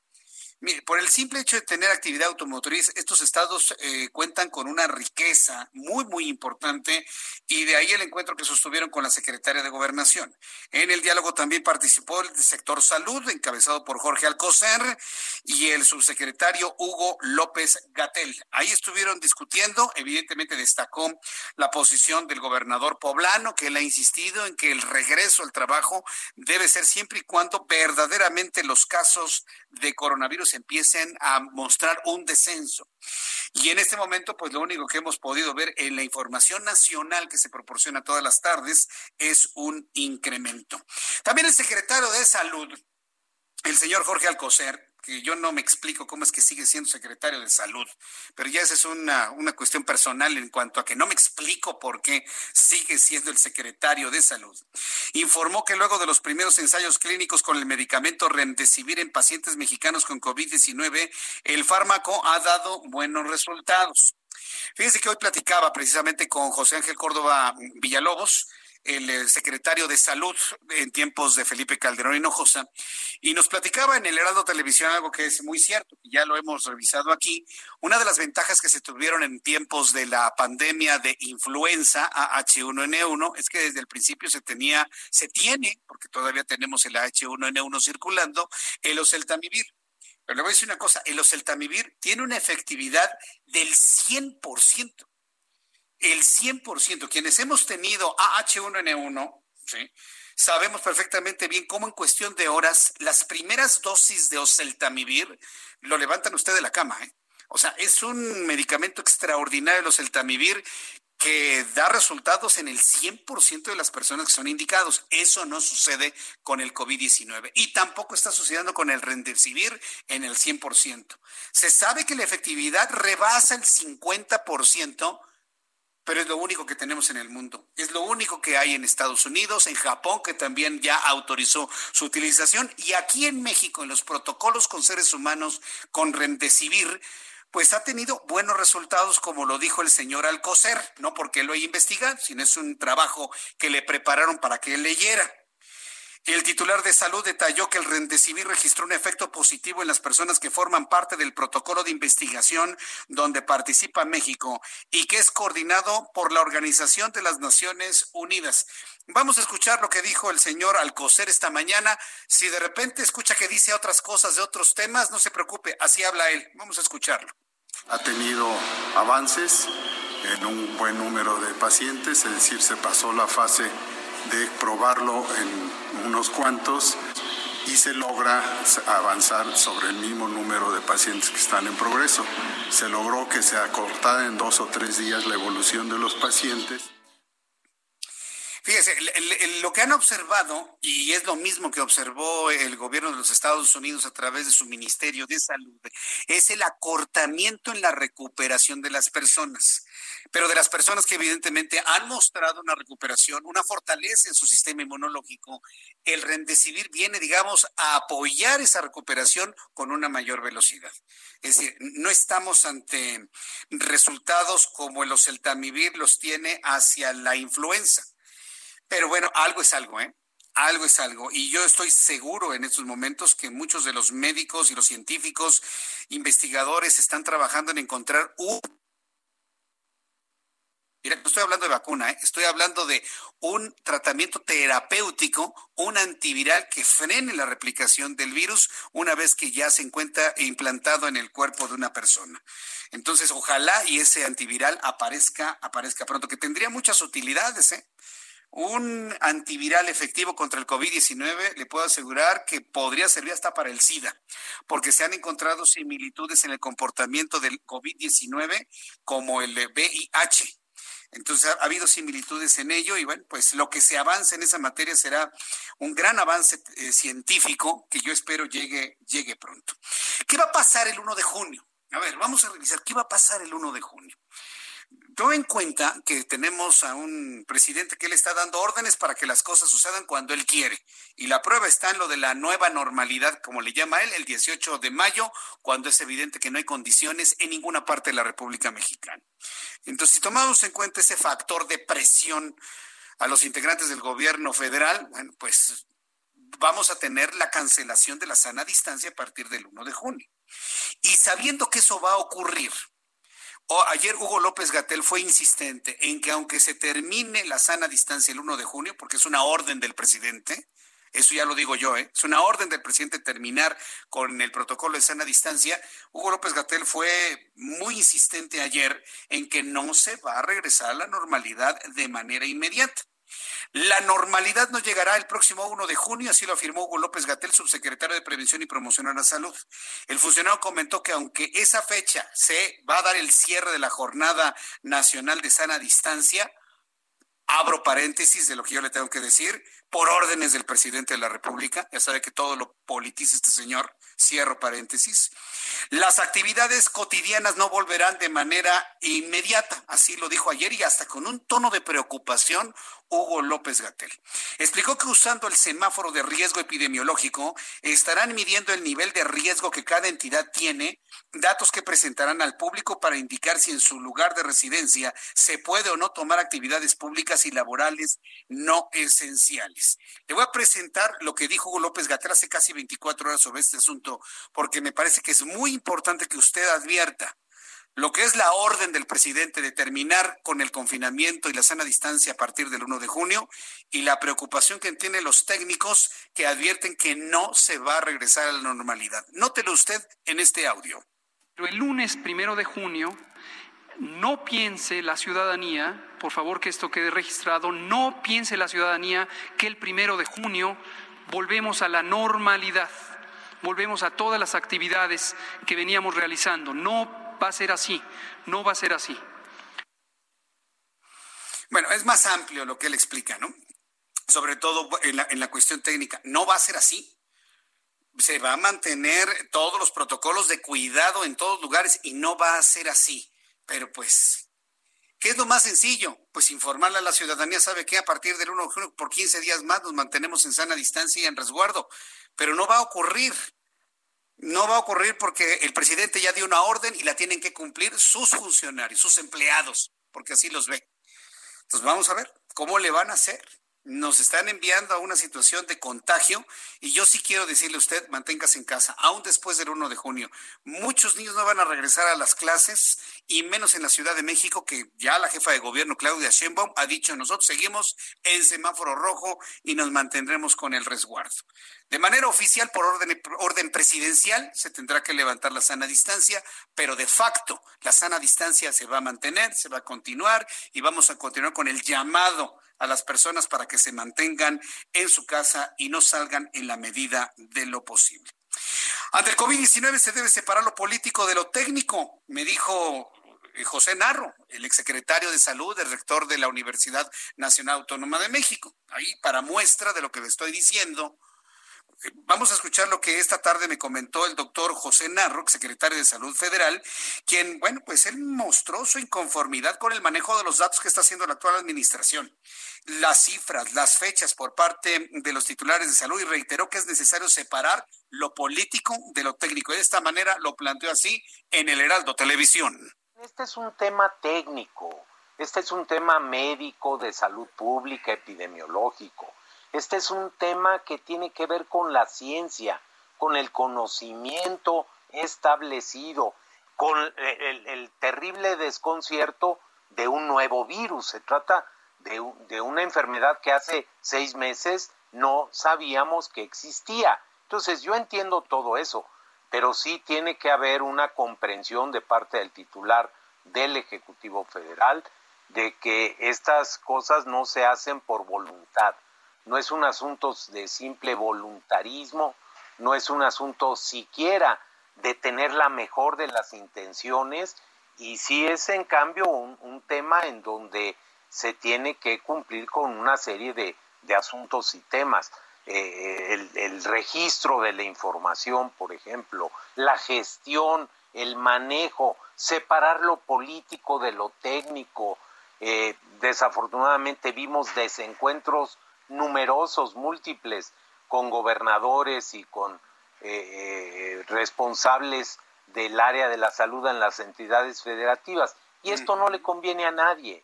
Por el simple hecho de tener actividad automotriz, estos estados eh, cuentan con una riqueza muy, muy importante y de ahí el encuentro que sostuvieron con la secretaria de Gobernación. En el diálogo también participó el sector salud, encabezado por Jorge Alcocer y el subsecretario Hugo López Gatel. Ahí estuvieron discutiendo, evidentemente destacó la posición del gobernador poblano, que él ha insistido en que el regreso al trabajo debe ser siempre y cuando verdaderamente los casos de coronavirus empiecen a mostrar un descenso. Y en este momento, pues lo único que hemos podido ver en la información nacional que se proporciona todas las tardes es un incremento. También el secretario de Salud, el señor Jorge Alcocer, yo no me explico cómo es que sigue siendo secretario de salud, pero ya esa es una, una cuestión personal en cuanto a que no me explico por qué sigue siendo el secretario de salud. Informó que luego de los primeros ensayos clínicos con el medicamento Remdesivir en pacientes mexicanos con COVID-19, el fármaco ha dado buenos resultados. Fíjense que hoy platicaba precisamente con José Ángel Córdoba Villalobos, el eh, secretario de Salud en tiempos de Felipe Calderón Hinojosa, y nos platicaba en el Heraldo Televisión algo que es muy cierto, ya lo hemos revisado aquí. Una de las ventajas que se tuvieron en tiempos de la pandemia de influenza AH1N1 es que desde el principio se tenía, se tiene, porque todavía tenemos el AH1N1 circulando, el oseltamivir. Pero le voy a decir una cosa, el oseltamivir tiene una efectividad del 100% el 100%, quienes hemos tenido AH1N1, ¿sí? sabemos perfectamente bien cómo en cuestión de horas las primeras dosis de oseltamivir lo levantan usted de la cama. ¿eh? O sea, es un medicamento extraordinario el oseltamivir que da resultados en el 100% de las personas que son indicados. Eso no sucede con el COVID-19 y tampoco está sucediendo con el Remdesivir en el 100%. Se sabe que la efectividad rebasa el 50% pero es lo único que tenemos en el mundo. Es lo único que hay en Estados Unidos, en Japón, que también ya autorizó su utilización, y aquí en México, en los protocolos con seres humanos con Remdesivir, pues ha tenido buenos resultados, como lo dijo el señor Alcocer, no porque lo haya investigado, sino es un trabajo que le prepararon para que él leyera. El titular de salud detalló que el Rendecivir registró un efecto positivo en las personas que forman parte del protocolo de investigación donde participa México y que es coordinado por la Organización de las Naciones Unidas. Vamos a escuchar lo que dijo el señor Alcocer esta mañana. Si de repente escucha que dice otras cosas de otros temas, no se preocupe, así habla él. Vamos a escucharlo. Ha tenido avances en un buen número de pacientes, es decir, se pasó la fase de probarlo en unos cuantos y se logra avanzar sobre el mismo número de pacientes que están en progreso. Se logró que se acortara en dos o tres días la evolución de los pacientes. Fíjese, lo que han observado, y es lo mismo que observó el gobierno de los Estados Unidos a través de su Ministerio de Salud, es el acortamiento en la recuperación de las personas pero de las personas que evidentemente han mostrado una recuperación, una fortaleza en su sistema inmunológico, el Remdesivir viene, digamos, a apoyar esa recuperación con una mayor velocidad. Es decir, no estamos ante resultados como el oseltamivir los tiene hacia la influenza. Pero bueno, algo es algo, ¿eh? algo es algo. Y yo estoy seguro en estos momentos que muchos de los médicos y los científicos, investigadores, están trabajando en encontrar un Mira, no estoy hablando de vacuna, ¿eh? estoy hablando de un tratamiento terapéutico, un antiviral que frene la replicación del virus una vez que ya se encuentra implantado en el cuerpo de una persona. Entonces, ojalá y ese antiviral aparezca, aparezca pronto, que tendría muchas utilidades, ¿eh? Un antiviral efectivo contra el COVID-19 le puedo asegurar que podría servir hasta para el SIDA, porque se han encontrado similitudes en el comportamiento del COVID-19 como el VIH Entonces ha, habido similitudes en ello y bueno, pues lo que se avance en esa materia será un gran avance eh, científico que yo espero llegue, llegue pronto. ¿Qué va a pasar el 1 de junio? A ver, vamos a revisar qué va a pasar el 1 de junio. Tome en cuenta que tenemos a un presidente que le está dando órdenes para que las cosas sucedan cuando él quiere. Y la prueba está en lo de la nueva normalidad, como le llama él, el 18 de mayo, cuando es evidente que no hay condiciones en ninguna parte de la República Mexicana. Entonces, si tomamos en cuenta ese factor de presión a los integrantes del gobierno federal, bueno, pues vamos a tener la cancelación de la sana distancia a partir del 1 de junio. Y sabiendo que eso va a ocurrir, ayer Hugo López Gatel fue insistente en que aunque se termine la sana distancia el 1 de junio, porque es una orden del presidente, eso ya lo digo yo, ¿eh? es una orden del presidente terminar con el protocolo de sana distancia, Hugo López Gatel fue muy insistente ayer en que no se va a regresar a la normalidad de manera inmediata. La normalidad no llegará el próximo 1 de junio, así lo afirmó Hugo López Gatel, subsecretario de Prevención y Promoción a la Salud. El funcionario comentó que aunque esa fecha se va a dar el cierre de la Jornada Nacional de Sana Distancia, abro paréntesis de lo que yo le tengo que decir, por órdenes del presidente de la República, ya sabe que todo lo politiza este señor, cierro paréntesis. Las actividades cotidianas no volverán de manera inmediata, así lo dijo ayer y hasta con un tono de preocupación Hugo López Gatel. Explicó que usando el semáforo de riesgo epidemiológico estarán midiendo el nivel de riesgo que cada entidad tiene, datos que presentarán al público para indicar si en su lugar de residencia se puede o no tomar actividades públicas y laborales no esenciales. Le voy a presentar lo que dijo Hugo López Gatel hace casi 24 horas sobre este asunto, porque me parece que es muy importante que usted advierta lo que es la orden del presidente de terminar con el confinamiento y la sana distancia a partir del 1 de junio y la preocupación que tienen los técnicos que advierten que no se va a regresar a la normalidad. Nótelo usted en este audio. Pero el lunes primero de junio, no piense la ciudadanía, por favor que esto quede registrado, no piense la ciudadanía que el primero de junio volvemos a la normalidad, volvemos a todas las actividades que veníamos realizando. No va a ser así, no va a ser así. Bueno, es más amplio lo que él explica, ¿no? Sobre todo en la, cuestión técnica. No va a ser así. Se va a mantener todos los protocolos de cuidado en todos lugares y no va a ser así. Pero pues, ¿qué es lo más sencillo? Pues informarle a la ciudadanía, sabe que a partir del 1 de junio, por 15 días más, nos mantenemos en sana distancia y en resguardo. Pero no va a ocurrir. No va a ocurrir porque el presidente ya dio una orden y la tienen que cumplir sus funcionarios, sus empleados, porque así los ve. Entonces vamos a ver cómo le van a hacer nos están enviando a una situación de contagio y yo sí quiero decirle a usted, manténgase en casa, aún después del 1 de junio. Muchos niños no van a regresar a las clases y menos en la Ciudad de México, que ya la jefa de gobierno, Claudia Sheinbaum, ha dicho, nosotros seguimos en semáforo rojo y nos mantendremos con el resguardo. De manera oficial, por orden, orden presidencial, se tendrá que levantar la sana distancia, pero de facto la sana distancia se va a mantener, se va a continuar y vamos a continuar con el llamado a las personas para que se mantengan en su casa y no salgan en la medida de lo posible. Ante el COVID-19 se debe separar lo político de lo técnico, me dijo eh, José Narro, el exsecretario de Salud, el rector de la Universidad Nacional Autónoma de México. Ahí, para muestra de lo que le estoy diciendo, Vamos a escuchar lo que esta tarde me comentó el doctor José Narro, secretario de Salud Federal, quien, bueno, pues él mostró su inconformidad con el manejo de los datos que está haciendo la actual administración, las cifras, las fechas por parte de los titulares de salud y reiteró que es necesario separar lo político de lo técnico. De esta manera lo planteó así en el Heraldo Televisión. Este es un tema técnico, este es un tema médico de salud pública, epidemiológico este es un tema que tiene que ver con la ciencia, con el conocimiento establecido, con el, terrible desconcierto de un nuevo virus. Se trata de, de una enfermedad que hace seis meses no sabíamos que existía. Entonces yo entiendo todo eso, pero sí tiene que haber una comprensión de parte del titular del Ejecutivo Federal de que estas cosas no se hacen por voluntad, no es un asunto de simple voluntarismo, no es un asunto siquiera de tener la mejor de las intenciones y sí es en cambio un, tema en donde se tiene que cumplir con una serie de, asuntos y temas. Eh, el, el, registro de la información, por ejemplo, la gestión, el manejo, separar lo político de lo técnico. Eh, desafortunadamente vimos desencuentros numerosos, múltiples, con gobernadores y con eh, responsables del área de la salud en las entidades federativas. Y esto no le conviene a nadie.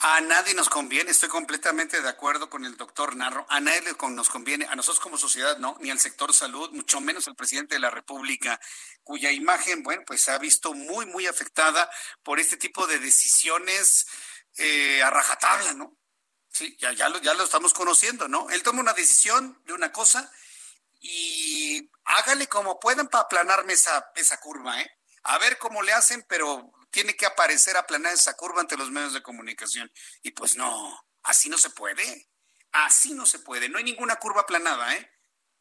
A nadie nos conviene, estoy completamente de acuerdo con el doctor Narro, a nadie nos conviene, a nosotros como sociedad no, ni al sector salud, mucho menos al presidente de la República, cuya imagen, bueno, pues se ha visto muy, muy afectada por este tipo de decisiones eh, a rajatabla, ¿no? Sí, ya, ya, lo, estamos conociendo, ¿no? Él toma una decisión de una cosa y hágale como puedan para aplanarme esa, esa curva, ¿eh? A ver cómo le hacen, pero tiene que aparecer aplanar esa curva ante los medios de comunicación. Y pues no, así no se puede. Así no se puede. No hay ninguna curva aplanada, ¿eh?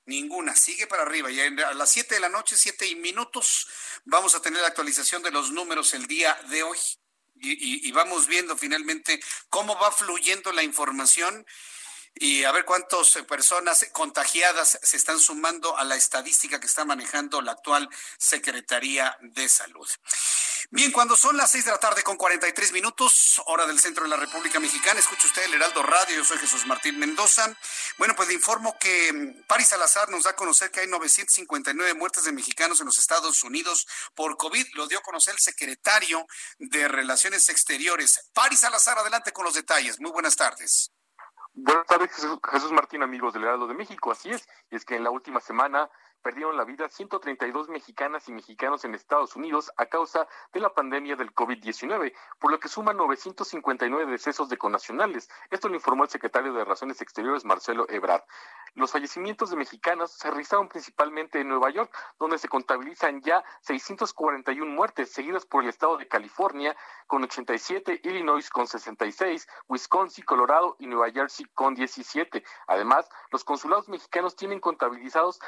Ninguna. Sigue para arriba. Y a las 7 de la noche, 7 minutos, vamos a tener la actualización de los números el día de hoy. Y, vamos viendo finalmente cómo va fluyendo la información y a ver cuántas personas contagiadas se están sumando a la estadística que está manejando la actual Secretaría de Salud. Bien, cuando son las seis de la tarde con 43 minutos, hora del centro de la República Mexicana, escucha usted el Heraldo Radio, yo soy Jesús Martín Mendoza. Bueno, pues le informo que mm, Paris Salazar nos da a conocer que hay 959 muertes de mexicanos en los Estados Unidos por COVID, lo dio a conocer el secretario de Relaciones Exteriores. Paris Salazar, adelante con los detalles. Muy buenas tardes. Buenas tardes, Jesús, Martín, amigos del Heraldo de México. Así es, y es que en la última semana perdieron la vida 132 mexicanas y mexicanos en Estados Unidos a causa de la pandemia del COVID-19, por lo que suman 959 decesos de connacionales. Esto lo informó el secretario de Relaciones Exteriores, Marcelo Ebrard. Los fallecimientos de mexicanos se realizaron principalmente en Nueva York, donde se contabilizan ya 641 muertes, seguidas por el estado de California con 87, Illinois con 66, Wisconsin, Colorado y Nueva Jersey con 17. Además, los consulados mexicanos tienen contabilizados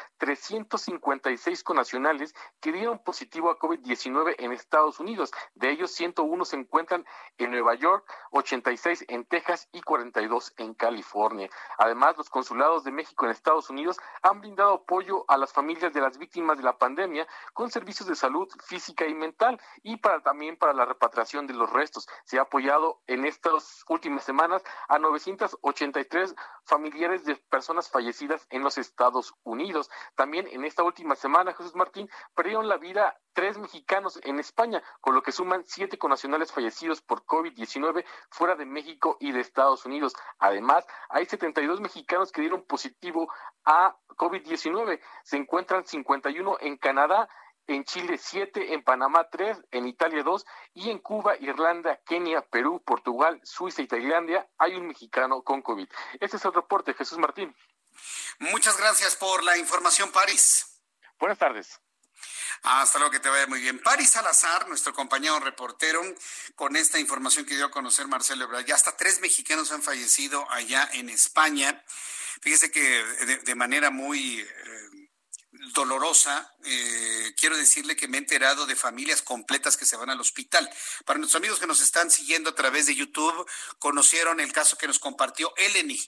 356 connacionales que dieron positivo a COVID-19 en Estados Unidos. De ellos, 101 se encuentran en Nueva York, 86 en Texas y 42 en California. Además, los consulados de México en Estados Unidos han brindado apoyo a las familias de las víctimas de la pandemia con servicios de salud física y mental y para también para la repatriación de los restos. Se ha apoyado en estas últimas semanas a 983 familiares de personas fallecidas en los Estados Unidos. También en esta última semana, Jesús Martín, perdieron la vida tres mexicanos en España, con lo que suman siete connacionales fallecidos por COVID-19 fuera de México y de Estados Unidos. Además, hay 72 mexicanos que dieron positivo a COVID-19. Se encuentran 51 en Canadá en Chile 7, en Panamá 3, en Italia 2 y en Cuba, Irlanda, Kenia, Perú, Portugal, Suiza y Tailandia hay un mexicano con COVID. Este es el reporte, Jesús Martín. Muchas gracias por la información, París. Buenas tardes. Hasta luego, que te vaya muy bien. París Salazar, nuestro compañero reportero, con esta información que dio a conocer Marcelo Ebrard. Ya hasta tres mexicanos han fallecido allá en España. Fíjese que de, manera muy eh, dolorosa, eh, quiero decirle que me he enterado de familias completas que se van al hospital. Para nuestros amigos que nos están siguiendo a través de YouTube, conocieron el caso que nos compartió Eleni.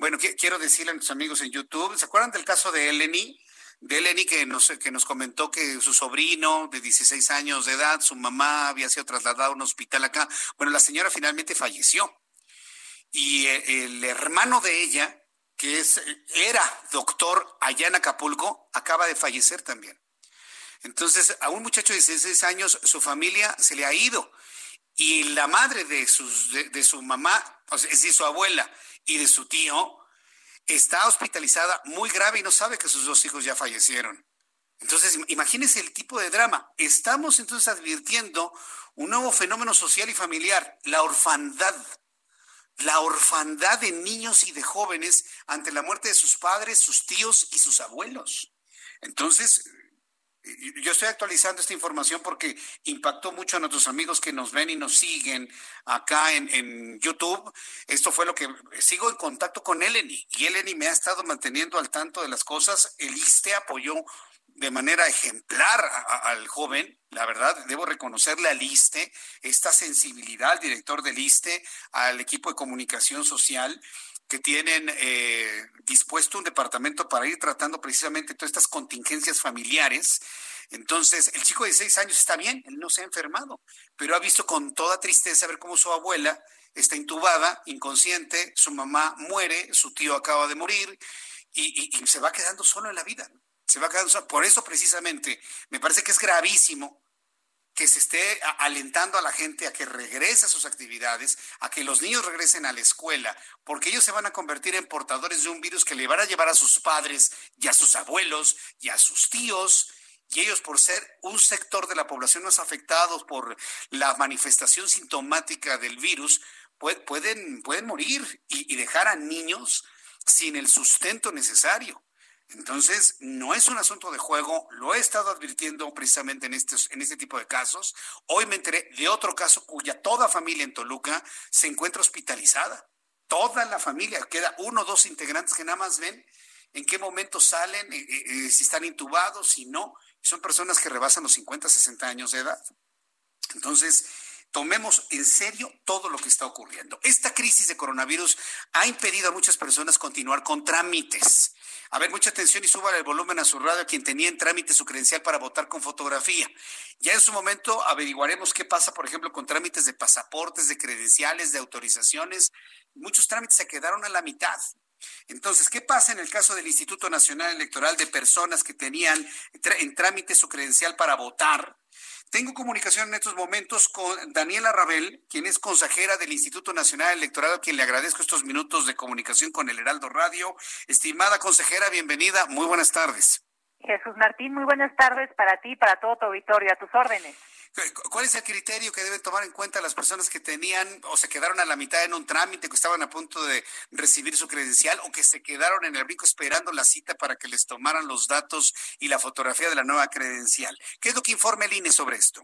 Bueno, quiero decirle a nuestros amigos en YouTube, ¿se acuerdan del caso de Eleni? De Eleni que nos, que nos comentó que su sobrino de 16 años de edad, su mamá había sido trasladada a un hospital acá. Bueno, la señora finalmente falleció. Y eh, el hermano de ella, que es, era doctor allá en Acapulco, acaba de fallecer también. Entonces, a un muchacho de 16 años, su familia se le ha ido. Y la madre de, sus, de, su mamá, es decir, su abuela y de su tío, está hospitalizada muy grave y no sabe que sus dos hijos ya fallecieron. Entonces, imagínense el tipo de drama. Estamos entonces advirtiendo un nuevo fenómeno social y familiar, la orfandad la orfandad de niños y de jóvenes ante la muerte de sus padres, sus tíos y sus abuelos. Entonces, yo estoy actualizando esta información porque impactó mucho a nuestros amigos que nos ven y nos siguen acá en, YouTube. Esto fue lo que sigo en contacto con Eleni y Eleni me ha estado manteniendo al tanto de las cosas. El ISTE apoyó de manera ejemplar al joven, la verdad, debo reconocerle al ISTE esta sensibilidad al director del ISTE, al equipo de comunicación social, que tienen eh, dispuesto un departamento para ir tratando precisamente todas estas contingencias familiares. Entonces, el chico de seis años está bien, él no se ha enfermado, pero ha visto con toda tristeza ver cómo su abuela está intubada, inconsciente, su mamá muere, su tío acaba de morir y, y se va quedando solo en la vida. Se va quedando solo. Por eso precisamente me parece que es gravísimo que se esté alentando a la gente a que regrese a sus actividades, a que los niños regresen a la escuela, porque ellos se van a convertir en portadores de un virus que le van a llevar a sus padres y a sus abuelos y a sus tíos. Y ellos, por ser un sector de la población más afectados por la manifestación sintomática del virus, pueden, pueden morir y dejar a niños sin el sustento necesario. Entonces, no es un asunto de juego, lo he estado advirtiendo precisamente en, estos, en este tipo de casos. Hoy me enteré de otro caso cuya toda familia en Toluca se encuentra hospitalizada. Toda la familia, queda uno o dos integrantes que nada más ven en qué momento salen, eh, eh, eh, si están intubados, si no. Son personas que rebasan los 50, 60 años de edad. Entonces, tomemos en serio todo lo que está ocurriendo. Esta crisis de coronavirus ha impedido a muchas personas continuar con trámites. A ver, mucha atención y suba el volumen a su radio a quien tenía en trámite su credencial para votar con fotografía. Ya en su momento averiguaremos qué pasa, por ejemplo, con trámites de pasaportes, de credenciales, de autorizaciones. Muchos trámites se quedaron a la mitad. Entonces, ¿qué pasa en el caso del Instituto Nacional Electoral de personas que tenían en trámite su credencial para votar? Tengo comunicación en estos momentos con Daniela Rabel, quien es consejera del Instituto Nacional Electoral, a quien le agradezco estos minutos de comunicación con el Heraldo Radio. Estimada consejera, bienvenida. Muy buenas tardes. Jesús Martín, muy buenas tardes para ti para todo tu auditorio. A tus órdenes. ¿Cuál es el criterio que deben tomar en cuenta las personas que tenían o se quedaron a la mitad en un trámite, que estaban a punto de recibir su credencial o que se quedaron en el brinco esperando la cita para que les tomaran los datos y la fotografía de la nueva credencial? ¿Qué es lo que informa el INE sobre esto?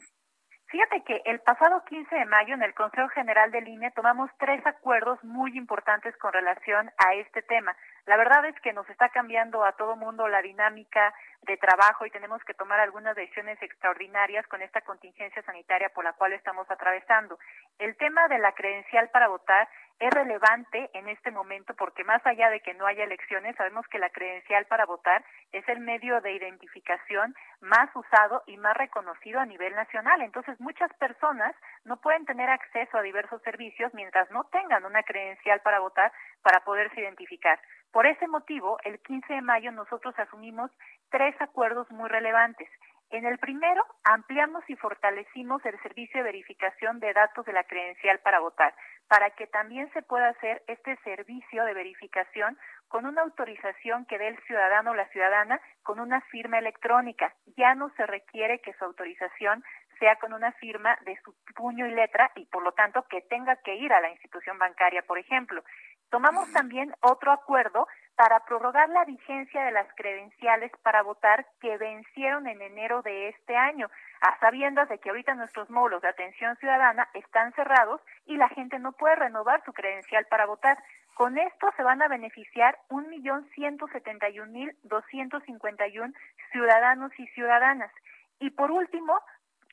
Fíjate que el pasado 15 de mayo en el Consejo General del INE tomamos tres acuerdos muy importantes con relación a este tema. La verdad es que nos está cambiando a todo mundo la dinámica de trabajo y tenemos que tomar algunas decisiones extraordinarias con esta contingencia sanitaria por la cual estamos atravesando. El tema de la credencial para votar es relevante en este momento porque más allá de que no haya elecciones, sabemos que la credencial para votar es el medio de identificación más usado y más reconocido a nivel nacional. Entonces, muchas personas no pueden tener acceso a diversos servicios mientras no tengan una credencial para votar para poderse identificar. Por ese motivo, el 15 de mayo nosotros asumimos tres acuerdos muy relevantes. En el primero, ampliamos y fortalecimos el servicio de verificación de datos de la credencial para votar, para que también se pueda hacer este servicio de verificación con una autorización que dé el ciudadano o la ciudadana con una firma electrónica. Ya no se requiere que su autorización sea con una firma de su puño y letra y por lo tanto que tenga que ir a la institución bancaria, por ejemplo. Tomamos también otro acuerdo para prorrogar la vigencia de las credenciales para votar que vencieron en enero de este año, a sabiendas de que ahorita nuestros módulos de atención ciudadana están cerrados y la gente no puede renovar su credencial para votar. Con esto se van a beneficiar 1.171.251 ciudadanos y ciudadanas. Y por último,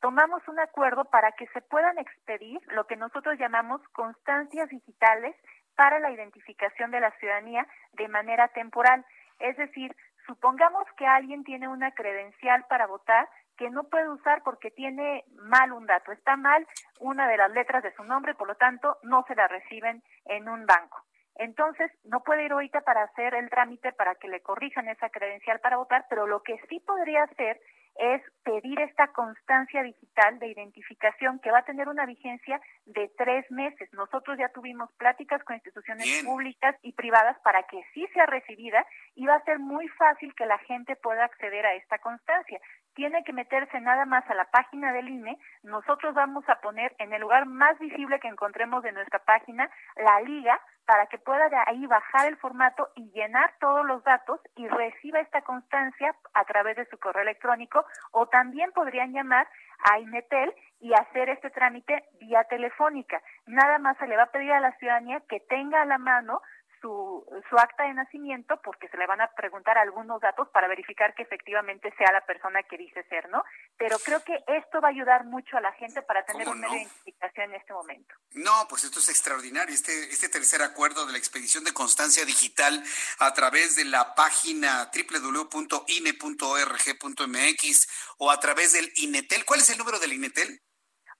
tomamos un acuerdo para que se puedan expedir lo que nosotros llamamos constancias digitales para la identificación de la ciudadanía de manera temporal. Es decir, supongamos que alguien tiene una credencial para votar que no puede usar porque tiene mal un dato, está mal una de las letras de su nombre, por lo tanto no se la reciben en un banco. Entonces, no puede ir ahorita para hacer el trámite para que le corrijan esa credencial para votar, pero lo que sí podría hacer es pedir esta constancia digital de identificación que va a tener una vigencia de tres meses. Nosotros ya tuvimos pláticas con instituciones públicas y privadas para que sí sea recibida y va a ser muy fácil que la gente pueda acceder a esta constancia. Tiene que meterse nada más a la página del INE. Nosotros vamos a poner en el lugar más visible que encontremos de nuestra página la liga para que pueda de ahí bajar el formato y llenar todos los datos y reciba esta constancia a través de su correo electrónico o también podrían llamar a Inetel y hacer este trámite vía telefónica. Nada más se le va a pedir a la ciudadanía que tenga a la mano su, su acta de nacimiento porque se le van a preguntar algunos datos para verificar que efectivamente sea la persona que dice ser, ¿no? Pero creo que esto va a ayudar mucho a la gente para tener una identificación en este momento. No, pues esto es extraordinario. Este, este tercer acuerdo de la expedición de constancia digital a través de la página www.ine.org.mx o a través del INETEL. ¿Cuál es el número del INETEL?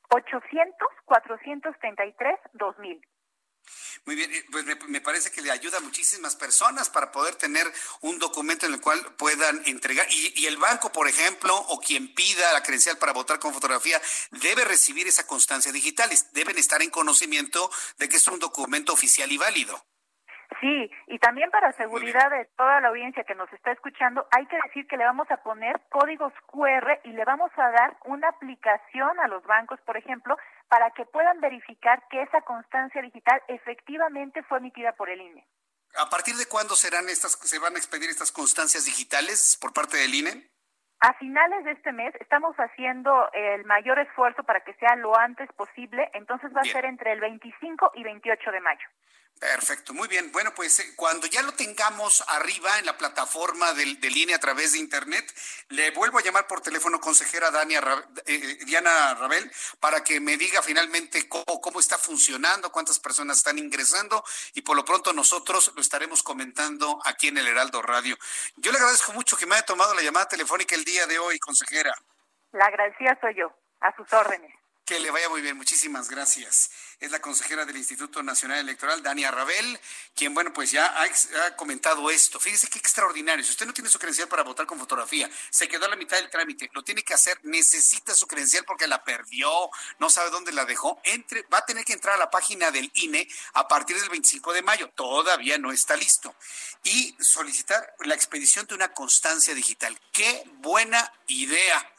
800-433-2000. Muy bien, eh, pues me, parece que le ayuda a muchísimas personas para poder tener un documento en el cual puedan entregar. Y, y, el banco, por ejemplo, o quien pida la credencial para votar con fotografía, debe recibir esa constancia digital. Deben estar en conocimiento de que es un documento oficial y válido. Sí, y también para seguridad de toda la audiencia que nos está escuchando, hay que decir que le vamos a poner códigos QR y le vamos a dar una aplicación a los bancos, por ejemplo, para que puedan verificar que esa constancia digital efectivamente fue emitida por el INE. ¿A partir de cuándo serán estas, se van a expedir estas constancias digitales por parte del INE? A finales de este mes estamos haciendo el mayor esfuerzo para que sea lo antes posible, entonces va a ser entre el 25 y 28 de mayo. Perfecto, muy bien. Bueno, pues eh, cuando ya lo tengamos arriba en la plataforma de, línea a través de Internet, le vuelvo a llamar por teléfono consejera Dania, eh, eh, Diana Rabel para que me diga finalmente cómo, cómo, está funcionando, cuántas personas están ingresando y por lo pronto nosotros lo estaremos comentando aquí en el Heraldo Radio. Yo le agradezco mucho que me haya tomado la llamada telefónica el día de hoy, consejera. La agradecida soy yo, a sus órdenes. Que le vaya muy bien, muchísimas gracias. Es la consejera del Instituto Nacional Electoral, Dania Rabel, quien, bueno, pues ya ha, comentado esto. Fíjese qué extraordinario. Si usted no tiene su credencial para votar con fotografía, se quedó a la mitad del trámite, lo tiene que hacer, necesita su credencial porque la perdió, no sabe dónde la dejó, entre, va a tener que entrar a la página del INE a partir del 25 de mayo. Todavía no está listo. Y solicitar la expedición de una constancia digital. Qué buena idea.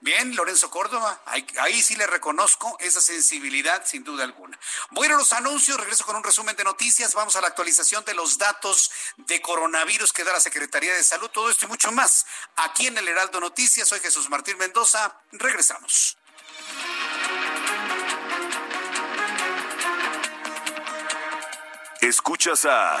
Bien, Lorenzo Córdoba, ahí, sí le reconozco esa sensibilidad sin duda alguna. Voy a los anuncios, regreso con un resumen de noticias, vamos a la actualización de los datos de coronavirus que da la Secretaría de Salud, todo esto y mucho más. Aquí en el Heraldo Noticias, soy Jesús Martín Mendoza, regresamos. Escuchas a...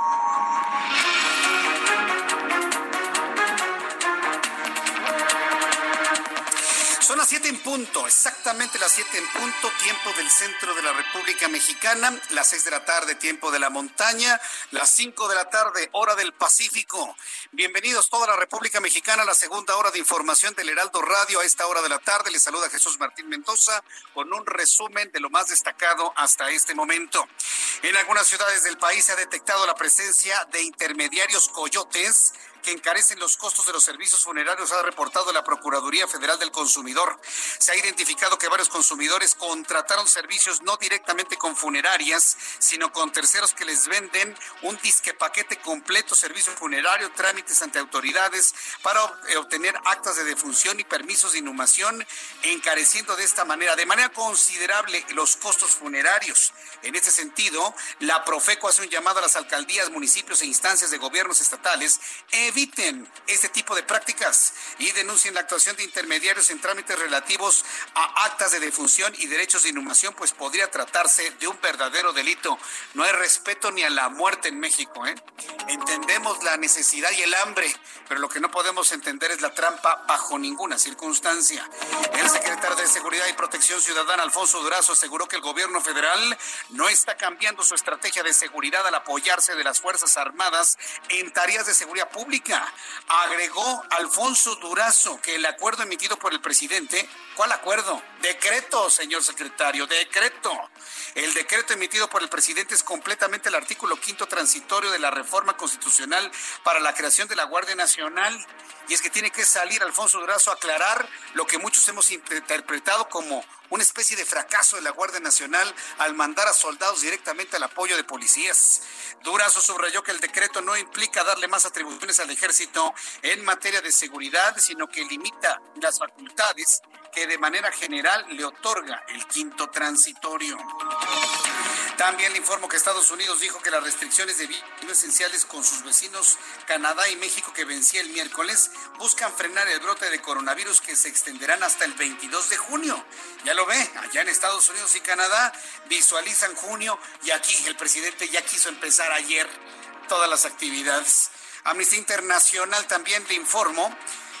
7 en punto, exactamente las 7 en punto, tiempo del centro de la República Mexicana, las 6 de la tarde, tiempo de la montaña, las 5 de la tarde, hora del Pacífico. Bienvenidos toda la República Mexicana a la segunda hora de información del Heraldo Radio. A esta hora de la tarde les saluda Jesús Martín Mendoza con un resumen de lo más destacado hasta este momento. En algunas ciudades del país se ha detectado la presencia de intermediarios coyotes que encarecen los costos de los servicios funerarios, ha reportado la Procuraduría Federal del Consumidor. Se ha identificado que varios consumidores contrataron servicios no directamente con funerarias, sino con terceros que les venden un disque paquete completo, servicio funerario, trámites ante autoridades para obtener actas de defunción y permisos de inhumación, encareciendo de esta manera, de manera considerable, los costos funerarios. En este sentido, la Profeco hace un llamado a las alcaldías, municipios e instancias de gobiernos estatales eviten este tipo de prácticas y denuncien la actuación de intermediarios en trámites relativos a actas de defunción y derechos de inhumación, pues podría tratarse de un verdadero delito. No hay respeto ni a la muerte en México. ¿eh? Entendemos la necesidad y el hambre, pero lo que no podemos entender es la trampa bajo ninguna circunstancia. El secretario de Seguridad y Protección Ciudadana, Alfonso Durazo, aseguró que el gobierno federal no está cambiando su estrategia de seguridad al apoyarse de las Fuerzas Armadas en tareas de seguridad pública Agregó Alfonso Durazo que el acuerdo emitido por el presidente, ¿cuál acuerdo? Decreto, señor secretario, decreto. El decreto emitido por el presidente es completamente el artículo quinto transitorio de la reforma constitucional para la creación de la Guardia Nacional. Y es que tiene que salir Alfonso Durazo a aclarar lo que muchos hemos interpretado como una especie de fracaso de la Guardia Nacional al mandar a soldados directamente al apoyo de policías. Durazo subrayó que el decreto no implica darle más atribuciones al ejército en materia de seguridad, sino que limita las facultades que de manera general le otorga el quinto transitorio. También le informo que Estados Unidos dijo que las restricciones de no esenciales con sus vecinos Canadá y México que vencía el miércoles buscan frenar el brote de coronavirus que se extenderán hasta el 22 de junio. Ya lo ve, allá en Estados Unidos y Canadá visualizan junio y aquí el presidente ya quiso empezar ayer todas las actividades. Amnistía Internacional también le informo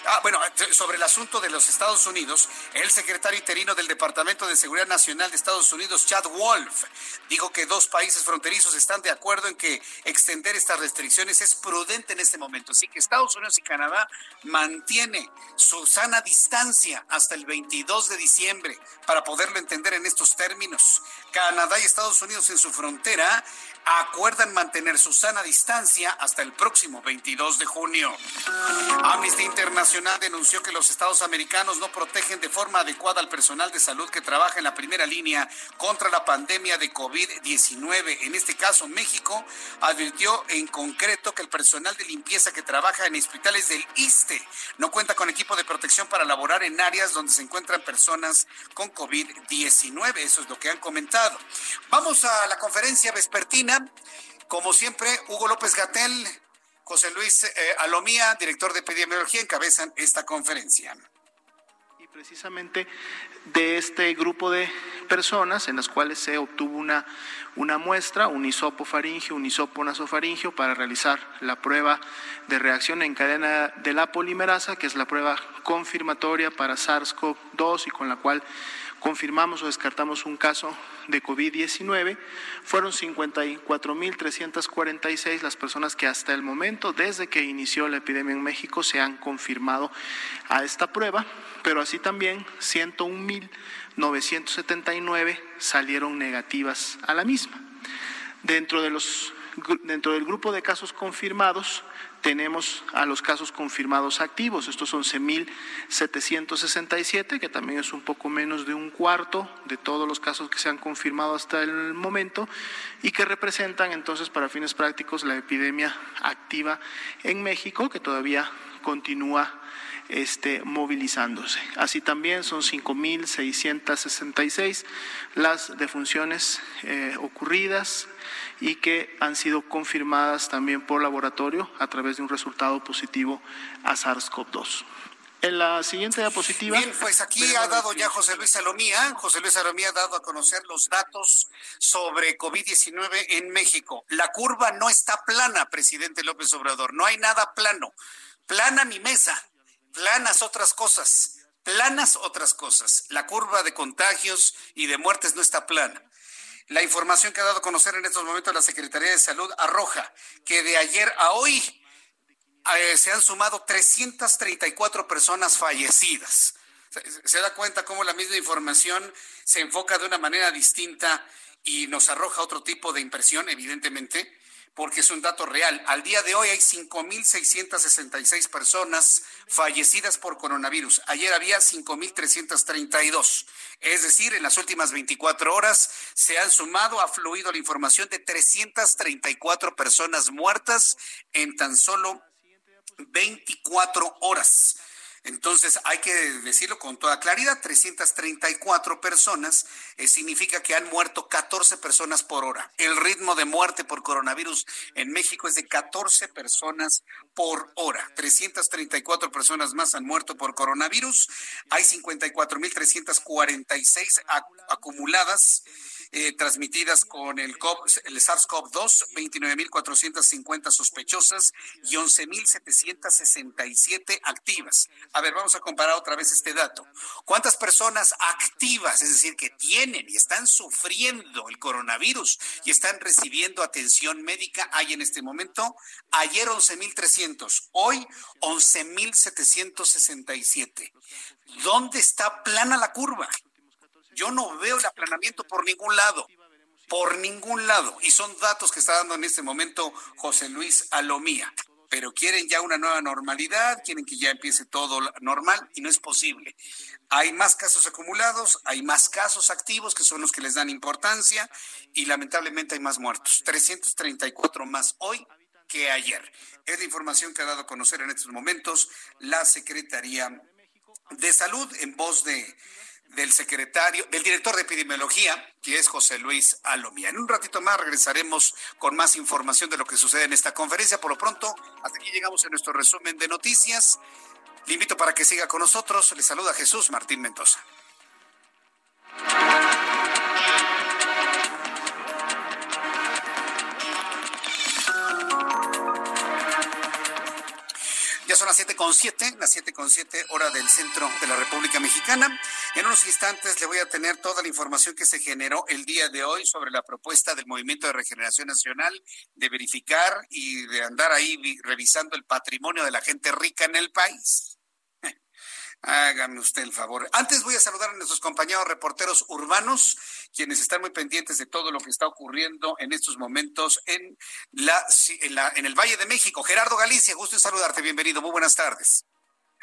Ah, bueno, sobre el asunto de los Estados Unidos, el secretario interino del Departamento de Seguridad Nacional de Estados Unidos, Chad Wolf, dijo que dos países fronterizos están de acuerdo en que extender estas restricciones es prudente en este momento. Así que Estados Unidos y Canadá mantiene su sana distancia hasta el 22 de diciembre para poderlo entender en estos términos. Canadá y Estados Unidos en su frontera acuerdan mantener su sana distancia hasta el próximo 22 de junio. Amnistía Internacional denunció que los estados americanos no protegen de forma adecuada al personal de salud que trabaja en la primera línea contra la pandemia de COVID-19. En este caso, México advirtió en concreto que el personal de limpieza que trabaja en hospitales del ISTE no cuenta con equipo de protección para laborar en áreas donde se encuentran personas con COVID-19. Eso es lo que han comentado. Vamos a la conferencia vespertina como siempre, Hugo López Gatel, José Luis eh, Alomía, director de epidemiología, encabezan esta conferencia. Y precisamente de este grupo de personas en las cuales se obtuvo una, una muestra, un hisopo faringio, un hisopo nasofaringio, para realizar la prueba de reacción en cadena de la polimerasa, que es la prueba confirmatoria para SARS-CoV-2 y con la cual confirmamos o descartamos un caso de COVID-19. Fueron 54.346 las personas que hasta el momento, desde que inició la epidemia en México, se han confirmado a esta prueba, pero así también 101.979 salieron negativas a la misma. Dentro, de los, dentro del grupo de casos confirmados, tenemos a los casos confirmados activos. Estos son 11.767, que también es un poco menos de un cuarto de todos los casos que se han confirmado hasta el momento y que representan entonces para fines prácticos la epidemia activa en México, que todavía continúa este, movilizándose. Así también son 5.666 las defunciones eh, ocurridas y que han sido confirmadas también por laboratorio a través de un resultado positivo a SARS-CoV-2. En la siguiente diapositiva. Bien, pues aquí ha dado ya José Luis Salomía. José Luis Salomía ha dado a conocer los datos sobre COVID-19 en México. La curva no está plana, presidente López Obrador. No hay nada plano. Plana mi mesa. Planas otras cosas. Planas otras cosas. La curva de contagios y de muertes no está plana. La información que ha dado a conocer en estos momentos la Secretaría de Salud arroja que de ayer a hoy eh, se han sumado 334 personas fallecidas. Se da cuenta cómo la misma información se enfoca de una manera distinta y nos arroja otro tipo de impresión, evidentemente porque es un dato real. Al día de hoy hay 5.666 personas fallecidas por coronavirus. Ayer había 5.332. Es decir, en las últimas 24 horas se han sumado, ha fluido la información de 334 personas muertas en tan solo 24 horas. Entonces, hay que decirlo con toda claridad, 334 personas eh, significa que han muerto 14 personas por hora. El ritmo de muerte por coronavirus en México es de 14 personas por hora. 334 personas más han muerto por coronavirus. Hay 54.346 acumuladas eh, transmitidas con el, el SARS-CoV-2, 29.450 sospechosas y 11.767 activas. A ver, vamos a comparar otra vez este dato. ¿Cuántas personas activas, es decir, que tienen y están sufriendo el coronavirus y están recibiendo atención médica hay en este momento? Ayer 11.300, hoy 11.767. ¿Dónde está plana la curva? Yo no veo el aplanamiento por ningún lado, por ningún lado. Y son datos que está dando en este momento José Luis Alomía. Pero quieren ya una nueva normalidad, quieren que ya empiece todo normal y no es posible. Hay más casos acumulados, hay más casos activos que son los que les dan importancia y lamentablemente hay más muertos. 334 más hoy que ayer. Es la información que ha dado a conocer en estos momentos la Secretaría de Salud en voz de del secretario, del director de epidemiología, que es José Luis Alomía. En un ratito más regresaremos con más información de lo que sucede en esta conferencia. Por lo pronto, hasta aquí llegamos en nuestro resumen de noticias. Le invito para que siga con nosotros. Le saluda Jesús Martín Mendoza. Son las siete con siete, las siete con siete hora del centro de la República Mexicana. En unos instantes le voy a tener toda la información que se generó el día de hoy sobre la propuesta del Movimiento de Regeneración Nacional de verificar y de andar ahí revisando el patrimonio de la gente rica en el país. Hágame usted el favor. Antes voy a saludar a nuestros compañeros reporteros urbanos, quienes están muy pendientes de todo lo que está ocurriendo en estos momentos en, la, en, el Valle de México. Gerardo Galicia, gusto en saludarte. Bienvenido. Muy buenas tardes.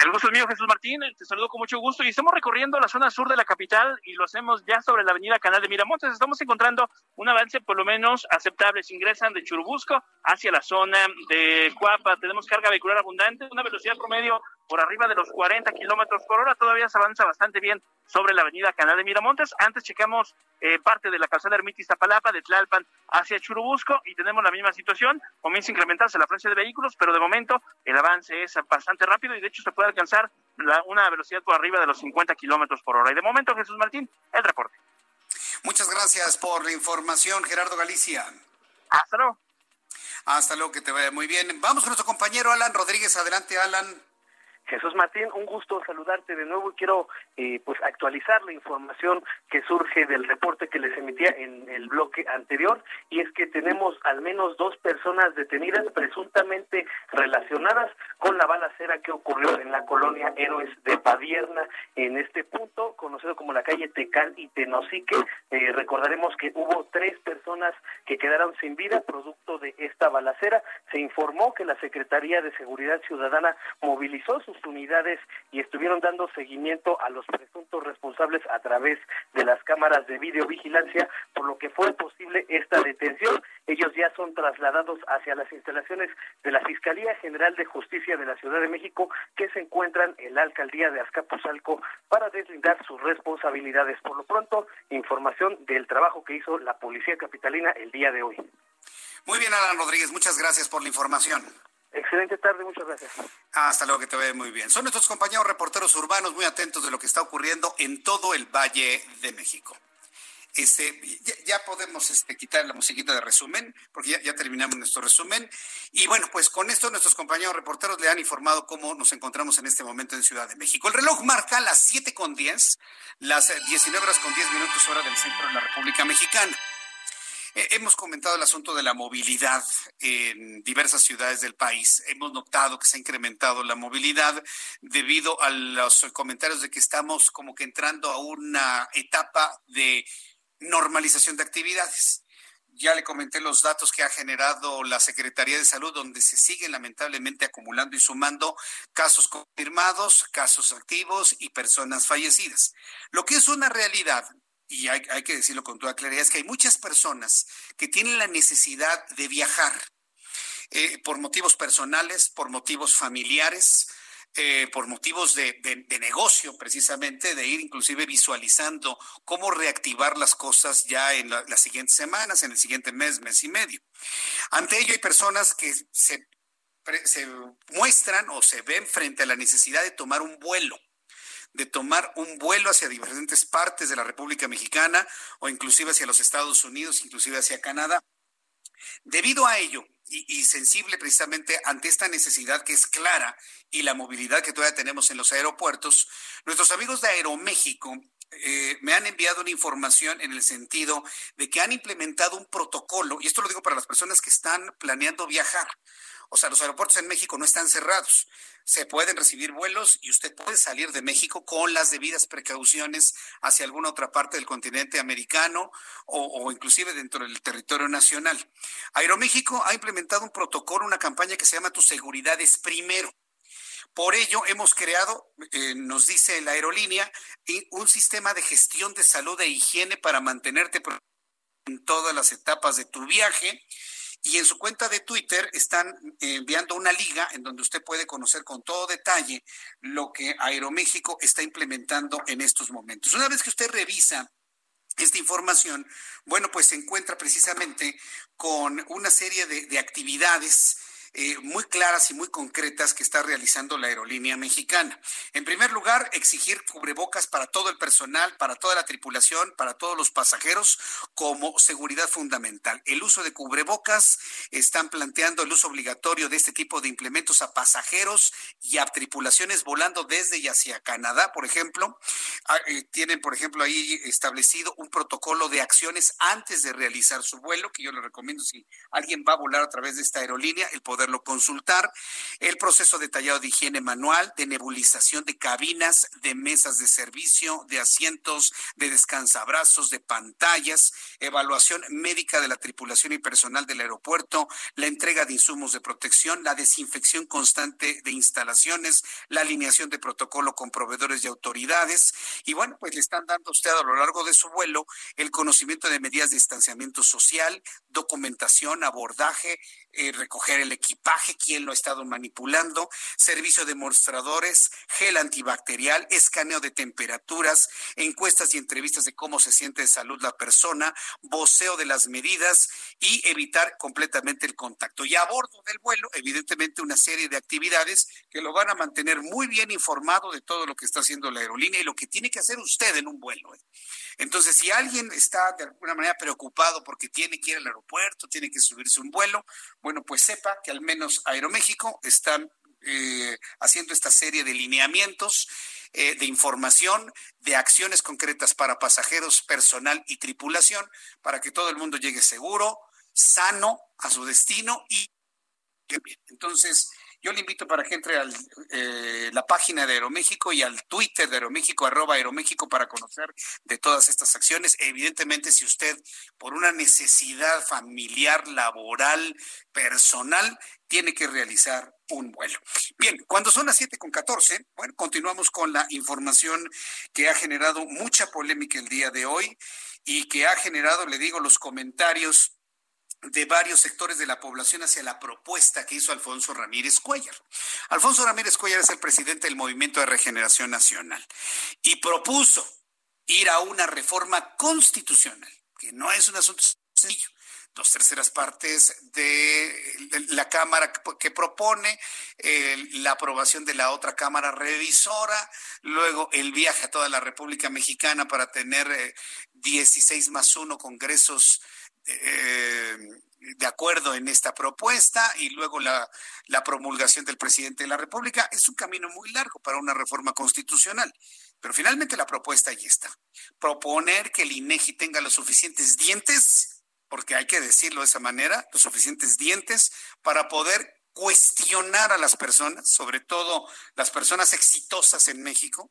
El gusto es mío, Jesús Martín. Te saludo con mucho gusto. Y estamos recorriendo la zona sur de la capital y lo hacemos ya sobre la avenida Canal de Miramontes. Estamos encontrando un avance por lo menos aceptable. Se ingresan de Churubusco hacia la zona de Cuapa. Tenemos carga vehicular abundante, una velocidad promedio por arriba de los 40 kilómetros por hora. Todavía se avanza bastante bien sobre la avenida Canal de Miramontes. Antes checamos eh, parte de la calzada Ermita Iztapalapa, de Tlalpan hacia Churubusco y tenemos la misma situación. Comienza a incrementarse la frecuencia de vehículos, pero de momento el avance es bastante rápido y de hecho se puede alcanzar una velocidad por arriba de los 50 kilómetros por hora. Y de momento, Jesús Martín, el reporte. Muchas gracias por la información, Gerardo Galicia. Hasta luego. Hasta luego, que te vaya muy bien. Vamos con nuestro compañero Alan Rodríguez. Adelante, Alan. Jesús Martín, un gusto saludarte de nuevo y quiero eh, pues actualizar la información que surge del reporte que les emitía en el bloque anterior y es que tenemos al menos dos personas detenidas presuntamente relacionadas con la balacera que ocurrió en la colonia Héroes de Padierna en este punto conocido como la calle Tecal y Tenosique. Eh, recordaremos que hubo tres personas que quedaron sin vida producto de esta balacera. Se informó que la Secretaría de Seguridad Ciudadana movilizó sus unidades y estuvieron dando seguimiento a los presuntos responsables a través de las cámaras de videovigilancia, por lo que fue posible esta detención. Ellos ya son trasladados hacia las instalaciones de la Fiscalía General de Justicia de la Ciudad de México, que se encuentran en la alcaldía de Azcapotzalco para deslindar sus responsabilidades. Por lo pronto, información del trabajo que hizo la Policía Capitalina el día de hoy. Muy bien, Alan Rodríguez, muchas gracias por la información. Excelente tarde, muchas gracias. Hasta luego, que te vea muy bien. Son nuestros compañeros reporteros urbanos muy atentos de lo que está ocurriendo en todo el Valle de México. Este, ya, podemos este, quitar la musiquita de resumen, porque ya, ya, terminamos nuestro resumen. Y bueno, pues con esto nuestros compañeros reporteros le han informado cómo nos encontramos en este momento en Ciudad de México. El reloj marca las 7 con 10, las 19 horas con 10 minutos hora del centro de la República Mexicana. Eh, hemos comentado el asunto de la movilidad en diversas ciudades del país. Hemos notado que se ha incrementado la movilidad debido a los comentarios de que estamos como que entrando a una etapa de normalización de actividades. Ya le comenté los datos que ha generado la Secretaría de Salud, donde se siguen lamentablemente acumulando y sumando casos confirmados, casos activos y personas fallecidas. Lo que es una realidad y hay, que decirlo con toda claridad, es que hay muchas personas que tienen la necesidad de viajar eh, por motivos personales, por motivos familiares, eh, por motivos de, negocio precisamente, de ir inclusive visualizando cómo reactivar las cosas ya en las siguientes semanas, en el siguiente mes, mes y medio. Ante ello hay personas que se muestran o se ven frente a la necesidad de tomar un vuelo de tomar un vuelo hacia diferentes partes de la República Mexicana o inclusive hacia los Estados Unidos, inclusive hacia Canadá. Debido a ello, y, sensible precisamente ante esta necesidad que es clara y la movilidad que todavía tenemos en los aeropuertos, nuestros amigos de Aeroméxico eh, me han enviado una información en el sentido de que han implementado un protocolo, y esto lo digo para las personas que están planeando viajar. O sea, los aeropuertos en México no están cerrados. Se pueden recibir vuelos y usted puede salir de México con las debidas precauciones hacia alguna otra parte del continente americano o, inclusive dentro del territorio nacional. Aeroméxico ha implementado un protocolo, una campaña que se llama Tu seguridad es primero. Por ello, hemos creado, eh, nos dice la aerolínea, un sistema de gestión de salud e higiene para mantenerte en todas las etapas de tu viaje Y en su cuenta de Twitter están enviando una liga en donde usted puede conocer con todo detalle lo que Aeroméxico está implementando en estos momentos. Una vez que usted revisa esta información, bueno, pues se encuentra precisamente con una serie de, de actividades eh, muy claras y muy concretas que está realizando la aerolínea mexicana. En primer lugar, exigir cubrebocas para todo el personal, para toda la tripulación, para todos los pasajeros como seguridad fundamental. El uso de cubrebocas, están planteando el uso obligatorio de este tipo de implementos a pasajeros y a tripulaciones volando desde y hacia Canadá, por ejemplo. Ah, eh, tienen, por ejemplo, ahí establecido un protocolo de acciones antes de realizar su vuelo, que yo le recomiendo si alguien va a volar a través de esta aerolínea, el poder poderlo consultar. El proceso detallado de higiene manual, de nebulización de cabinas, de mesas de servicio, de asientos, de descansabrazos, de pantallas, evaluación médica de la tripulación y personal del aeropuerto, la entrega de insumos de protección, la desinfección constante de instalaciones, la alineación de protocolo con proveedores y autoridades. Y bueno, pues le están dando a usted a lo largo de su vuelo el conocimiento de medidas de distanciamiento social, documentación, abordaje, eh, recoger el equipaje, quién lo ha estado manipulando, servicio de mostradores, gel antibacterial, escaneo de temperaturas, encuestas y entrevistas de cómo se siente de salud la persona, voceo de las medidas y evitar completamente el contacto. Y a bordo del vuelo, evidentemente, una serie de actividades que lo van a mantener muy bien informado de todo lo que está haciendo la aerolínea y lo que tiene que hacer usted en un vuelo. ¿eh? Entonces, si alguien está de alguna manera preocupado porque tiene que ir al aeropuerto, tiene que subirse un vuelo, pues sepa que al menos Aeroméxico está eh, haciendo esta serie de lineamientos eh, de información, de acciones concretas para pasajeros, personal y tripulación, para que todo el mundo llegue seguro, sano a su destino y. Entonces, yo le invito para que entre a eh, la página de Aeroméxico y al Twitter de Aeroméxico, arroba Aeroméxico, para conocer de todas estas acciones. Evidentemente, si usted, por una necesidad familiar, laboral, personal, tiene que realizar un vuelo. Bien, cuando son las siete con catorce, bueno, continuamos con la información que ha generado mucha polémica el día de hoy y que ha generado, le digo, los comentarios de varios sectores de la población hacia la propuesta que hizo Alfonso Ramírez Cuellar. Alfonso Ramírez Cuellar es el presidente del Movimiento de Regeneración Nacional y propuso ir a una reforma constitucional, que no es un asunto sencillo. Dos terceras partes de la Cámara que propone, la aprobación de la otra Cámara revisora, luego el viaje a toda la República Mexicana para tener 16 eh, más 1 congresos eh, de acuerdo en esta propuesta y luego la, la promulgación del presidente de la República. Es un camino muy largo para una reforma constitucional. Pero finalmente la propuesta ahí está. Proponer que el INEGI tenga los suficientes dientes, porque hay que decirlo de esa manera, los suficientes dientes para poder cuestionar a las personas, sobre todo las personas exitosas en México,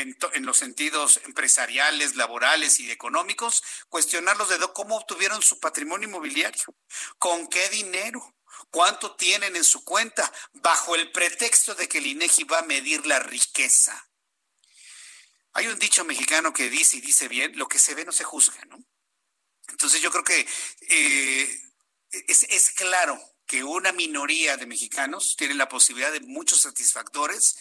en, los sentidos empresariales, laborales y económicos, cuestionarlos de cómo obtuvieron su patrimonio inmobiliario, con qué dinero, cuánto tienen en su cuenta, bajo el pretexto de que el INEGI va a medir la riqueza. Hay un dicho mexicano que dice y dice bien, lo que se ve no se juzga, ¿no? Entonces yo creo que eh, es, es claro que una minoría de mexicanos tiene la posibilidad de muchos satisfactores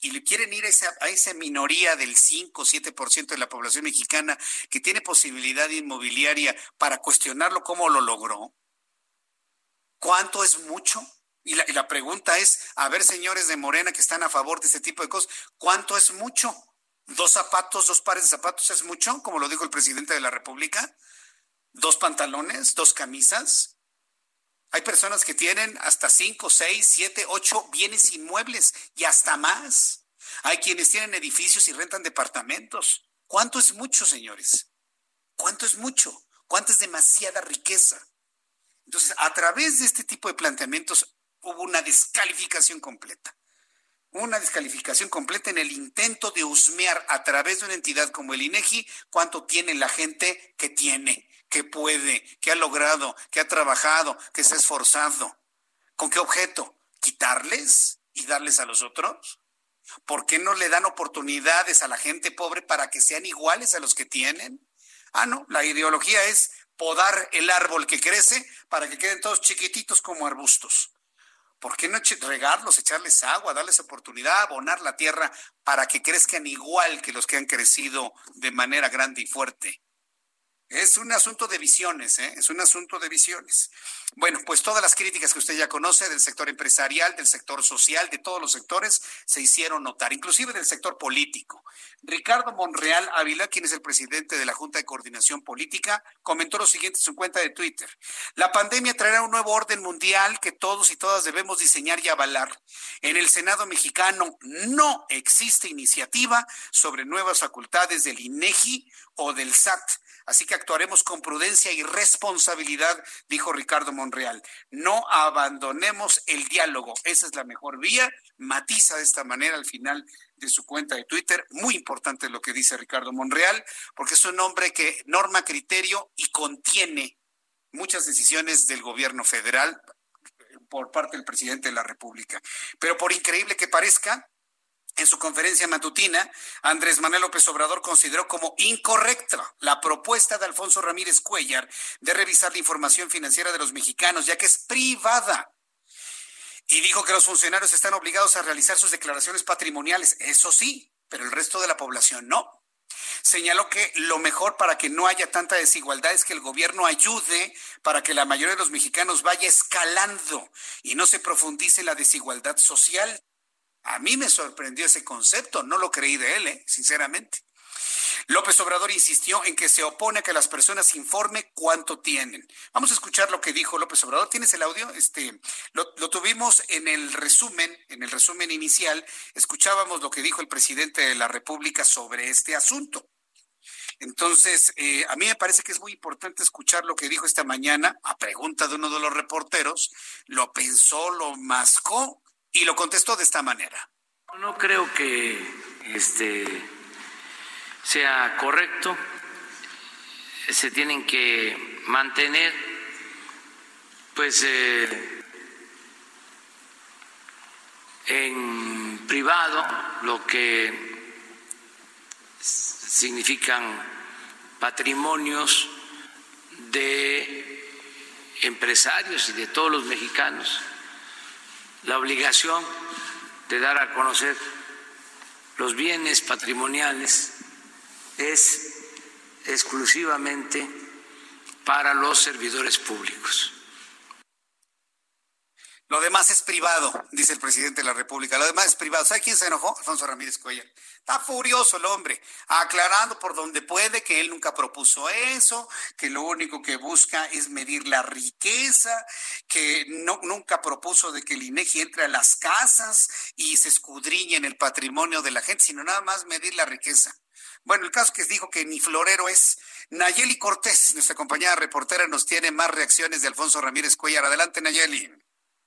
y le quieren ir a esa, a esa minoría del 5 o 7% de la población mexicana que tiene posibilidad inmobiliaria para cuestionarlo cómo lo logró? ¿Cuánto es mucho? Y la, y la pregunta es, a ver, señores de Morena que están a favor de este tipo de cosas, ¿cuánto es mucho? ¿Dos zapatos, dos pares de zapatos es mucho, como lo dijo el presidente de la República? ¿Dos pantalones, dos camisas? Hay personas que tienen hasta cinco, seis, siete, ocho bienes inmuebles y hasta más. Hay quienes tienen edificios y rentan departamentos. ¿Cuánto es mucho, señores? ¿Cuánto es mucho? ¿Cuánto es demasiada riqueza? Entonces, a través de este tipo de planteamientos hubo una descalificación completa. Una descalificación completa en el intento de husmear a través de una entidad como el INEGI cuánto tiene la gente que tiene que puede, que ha logrado, que ha trabajado, que se ha esforzado. ¿Con qué objeto? ¿Quitarles y darles a los otros? ¿Por qué no le dan oportunidades a la gente pobre para que sean iguales a los que tienen? Ah, no, la ideología es podar el árbol que crece para que queden todos chiquititos como arbustos. ¿Por qué no regarlos, echarles agua, darles oportunidad, abonar la tierra para que crezcan igual que los que han crecido de manera grande y fuerte? Es un asunto de visiones, ¿eh? es un asunto de visiones. Bueno, pues todas las críticas que usted ya conoce del sector empresarial, del sector social, de todos los sectores, se hicieron notar, inclusive del sector político. Ricardo Monreal Ávila, quien es el presidente de la Junta de Coordinación Política, comentó lo siguiente en su cuenta de Twitter. La pandemia traerá un nuevo orden mundial que todos y todas debemos diseñar y avalar. En el Senado mexicano no existe iniciativa sobre nuevas facultades del INEGI o del SAT Así que actuaremos con prudencia y responsabilidad, dijo Ricardo Monreal. No abandonemos el diálogo. Esa es la mejor vía. Matiza de esta manera al final de su cuenta de Twitter. Muy importante lo que dice Ricardo Monreal, porque es un hombre que norma criterio y contiene muchas decisiones del gobierno federal por parte del presidente de la República. Pero por increíble que parezca, en su conferencia matutina, Andrés Manuel López Obrador consideró como incorrecta la propuesta de Alfonso Ramírez Cuellar de revisar la información financiera de los mexicanos, ya que es privada. Y dijo que los funcionarios están obligados a realizar sus declaraciones patrimoniales, eso sí, pero el resto de la población no. Señaló que lo mejor para que no haya tanta desigualdad es que el gobierno ayude para que la mayoría de los mexicanos vaya escalando y no se profundice la desigualdad social. A mí me sorprendió ese concepto, no lo creí de él, ¿eh? sinceramente. López Obrador insistió en que se opone a que las personas informen cuánto tienen. Vamos a escuchar lo que dijo López Obrador. ¿Tienes el audio? Este, lo, tuvimos en el resumen, en el resumen inicial. Escuchábamos lo que dijo el presidente de la República sobre este asunto. Entonces, eh, a mí me parece que es muy importante escuchar lo que dijo esta mañana a pregunta de uno de los reporteros. Lo pensó, lo mascó y lo contestó de esta manera. No creo que este sea correcto. Se tienen que mantener, pues, eh, en privado lo que significan patrimonios de empresarios y de todos los mexicanos la obligación de dar a conocer los bienes patrimoniales es exclusivamente para los servidores públicos. Lo demás es privado, dice el presidente de la República. Lo demás es privado. ¿Sabe quién se enojó? Alfonso Ramírez Cuellar. Está furioso el hombre, aclarando por donde puede que él nunca propuso eso, que lo único que busca es medir la riqueza, que no, nunca propuso de que el INEGI entre a las casas y se escudriñe en el patrimonio de la gente, sino nada más medir la riqueza. Bueno, el caso que dijo que ni florero es. Nayeli Cortés, nuestra compañera reportera, nos tiene más reacciones de Alfonso Ramírez Cuellar. Adelante, Nayeli.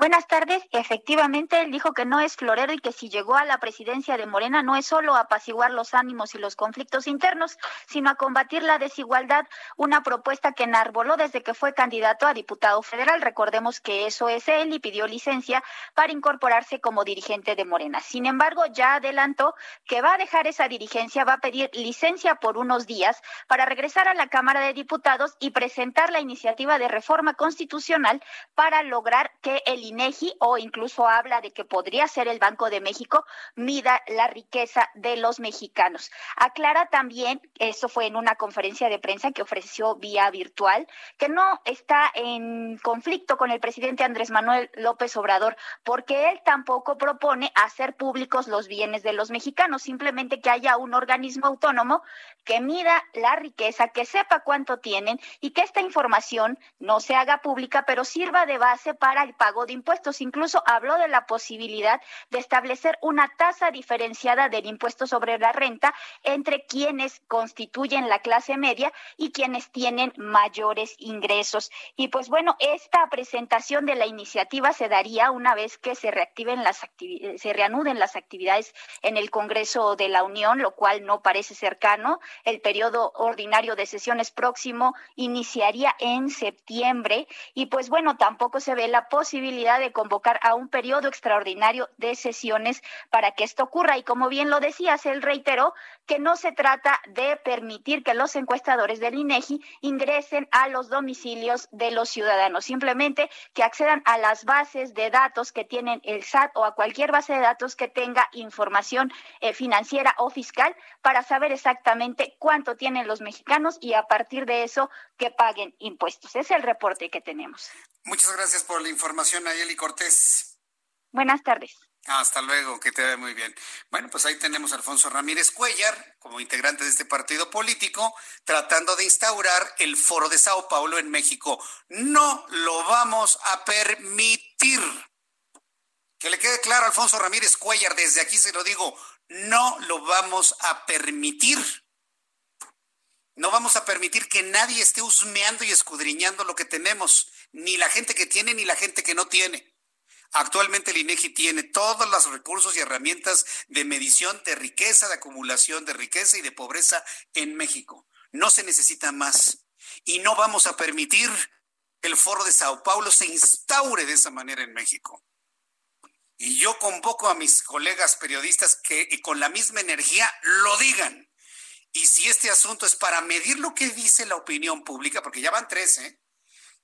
Buenas tardes. Efectivamente, él dijo que no es florero y que si llegó a la presidencia de Morena no es solo apaciguar los ánimos y los conflictos internos, sino a combatir la desigualdad, una propuesta que enarboló desde que fue candidato a diputado federal. Recordemos que eso es él y pidió licencia para incorporarse como dirigente de Morena. Sin embargo, ya adelantó que va a dejar esa dirigencia, va a pedir licencia por unos días para regresar a la Cámara de Diputados y presentar la iniciativa de reforma constitucional para lograr que el O incluso habla de que podría ser el Banco de México mida la riqueza de los mexicanos. Aclara también, eso fue en una conferencia de prensa que ofreció vía virtual, que no está en conflicto con el presidente Andrés Manuel López Obrador, porque él tampoco propone hacer públicos los bienes de los mexicanos, simplemente que haya un organismo autónomo que mida la riqueza, que sepa cuánto tienen y que esta información no se haga pública, pero sirva de base para el pago de impuestos. Incluso habló de la posibilidad de establecer una tasa diferenciada del impuesto sobre la renta entre quienes constituyen la clase media y quienes tienen mayores ingresos. Y pues bueno, esta presentación de la iniciativa se daría una vez que se reactiven las se reanuden las actividades en el Congreso de la Unión, lo cual no parece cercano. El periodo ordinario de sesiones próximo iniciaría en septiembre y pues bueno, tampoco se ve la posibilidad de convocar a un periodo extraordinario de sesiones para que esto ocurra. Y como bien lo decías, él reiteró que no se trata de permitir que los encuestadores del INEGI ingresen a los domicilios de los ciudadanos, simplemente que accedan a las bases de datos que tienen el SAT o a cualquier base de datos que tenga información eh, financiera o fiscal para saber exactamente cuánto tienen los mexicanos y a partir de eso que paguen impuestos. Es el reporte que tenemos. Muchas gracias por la información, Ayeli Cortés. Buenas tardes. Hasta luego, que te vea muy bien. Bueno, pues ahí tenemos a Alfonso Ramírez Cuellar, como integrante de este partido político, tratando de instaurar el foro de Sao Paulo en México. No lo vamos a permitir. Que le quede claro a Alfonso Ramírez Cuellar, desde aquí se lo digo, no lo vamos a permitir. No vamos a permitir que nadie esté husmeando y escudriñando lo que tenemos, ni la gente que tiene ni la gente que no tiene. Actualmente el INEGI tiene todos los recursos y herramientas de medición de riqueza, de acumulación de riqueza y de pobreza en México. No se necesita más. Y no vamos a permitir que el foro de Sao Paulo se instaure de esa manera en México. Y yo convoco a mis colegas periodistas que con la misma energía lo digan. Y si este asunto es para medir lo que dice la opinión pública, porque ya van tres, ¿eh?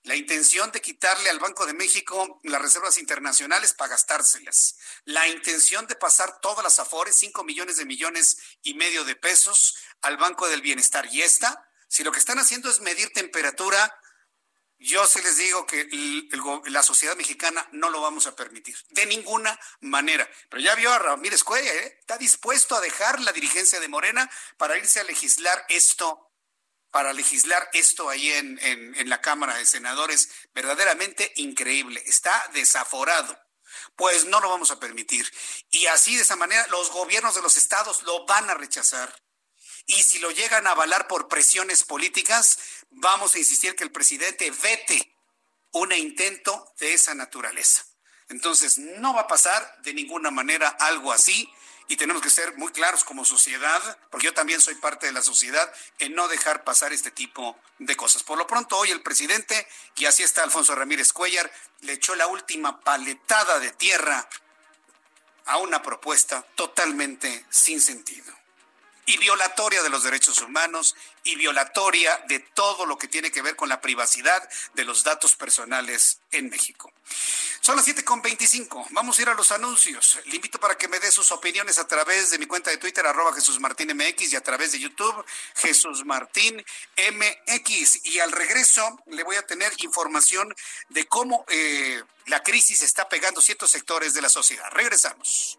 la intención de quitarle al Banco de México las reservas internacionales para gastárselas, la intención de pasar todas las afores, 5 millones de millones y medio de pesos al Banco del Bienestar. Y esta, si lo que están haciendo es medir temperatura, yo sí les digo que la sociedad mexicana no lo vamos a permitir, de ninguna manera. Pero ya vio a Ramírez Cuella, ¿eh? está dispuesto a dejar la dirigencia de Morena para irse a legislar esto para legislar esto ahí en, en, la Cámara de Senadores, verdaderamente increíble. Está desaforado. Pues no lo vamos a permitir. Y así de esa manera los gobiernos de los estados lo van a rechazar. Y si lo llegan a avalar por presiones políticas, vamos a insistir que el presidente vete un intento de esa naturaleza. Entonces, no va a pasar de ninguna manera algo así y tenemos que ser muy claros como sociedad, porque yo también soy parte de la sociedad, en no dejar pasar este tipo de cosas. Por lo pronto, hoy el presidente, y así está Alfonso Ramírez Cuellar, le echó la última paletada de tierra a una propuesta totalmente sin sentido y violatoria de los derechos humanos y violatoria de todo lo que tiene que ver con la privacidad de los datos personales en México. Son las 7.25. Vamos a ir a los anuncios. Le invito para que me dé sus opiniones a través de mi cuenta de Twitter, arroba Jesús Martín MX, y a través de YouTube, Jesús Martín MX. Y al regreso le voy a tener información de cómo eh, la crisis está pegando ciertos sectores de la sociedad. Regresamos.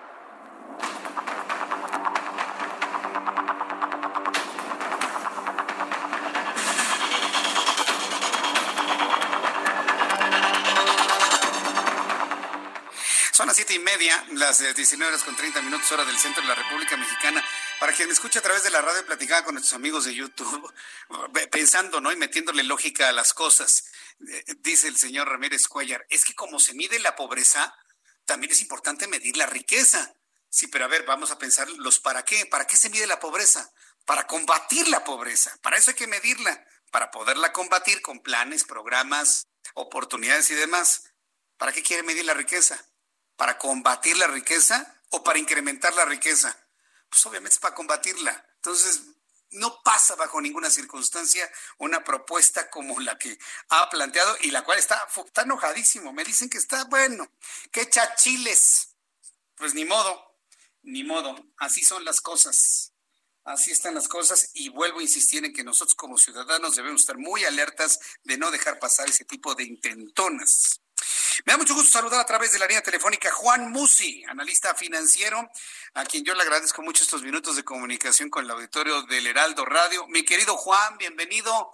Y media, las 19 horas con 30 minutos, hora del centro de la República Mexicana. Para quien me escucha a través de la radio, platicaba con nuestros amigos de YouTube, pensando, ¿no? Y metiéndole lógica a las cosas. Eh, dice el señor Ramírez Cuellar, es que como se mide la pobreza, también es importante medir la riqueza. Sí, pero a ver, vamos a pensar los para qué. ¿Para qué se mide la pobreza? Para combatir la pobreza. Para eso hay que medirla. Para poderla combatir con planes, programas, oportunidades y demás. ¿Para qué quiere medir la riqueza? Para combatir la riqueza o para incrementar la riqueza? Pues obviamente es para combatirla. Entonces, no pasa bajo ninguna circunstancia una propuesta como la que ha planteado y la cual está, está enojadísimo. Me dicen que está bueno, que echa chiles. Pues ni modo, ni modo. Así son las cosas. Así están las cosas y vuelvo a insistir en que nosotros como ciudadanos debemos estar muy alertas de no dejar pasar ese tipo de intentonas. Me da mucho gusto saludar a través de la línea telefónica Juan Musi, analista financiero, a quien yo le agradezco mucho estos minutos de comunicación con el auditorio del Heraldo Radio. Mi querido Juan, bienvenido.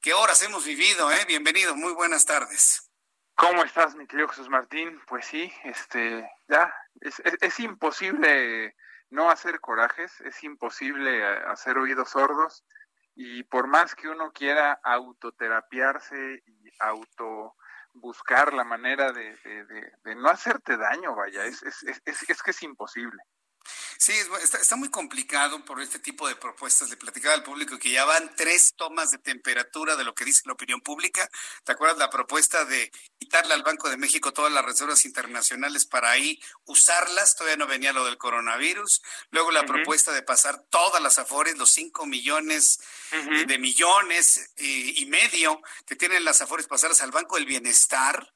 ¿Qué horas hemos vivido? Eh? Bienvenido, muy buenas tardes. ¿Cómo estás, mi querido Jesús Martín? Pues sí, este, ya, es, es imposible no hacer corajes, es imposible hacer oídos sordos Y por más que uno quiera autoterapiarse y auto buscar la manera de, de, no hacerte daño, vaya, es, es, es, es que es imposible. Sí, está, está, muy complicado por este tipo de propuestas. Le platicaba al público que ya van tres tomas de temperatura de lo que dice la opinión pública. ¿Te acuerdas la propuesta de quitarle al Banco de México todas las reservas internacionales para ahí usarlas? Todavía no venía lo del coronavirus. Luego la propuesta de pasar todas las afores, los cinco millones de millones eh, y medio que tienen las afores, pasarlas al Banco del Bienestar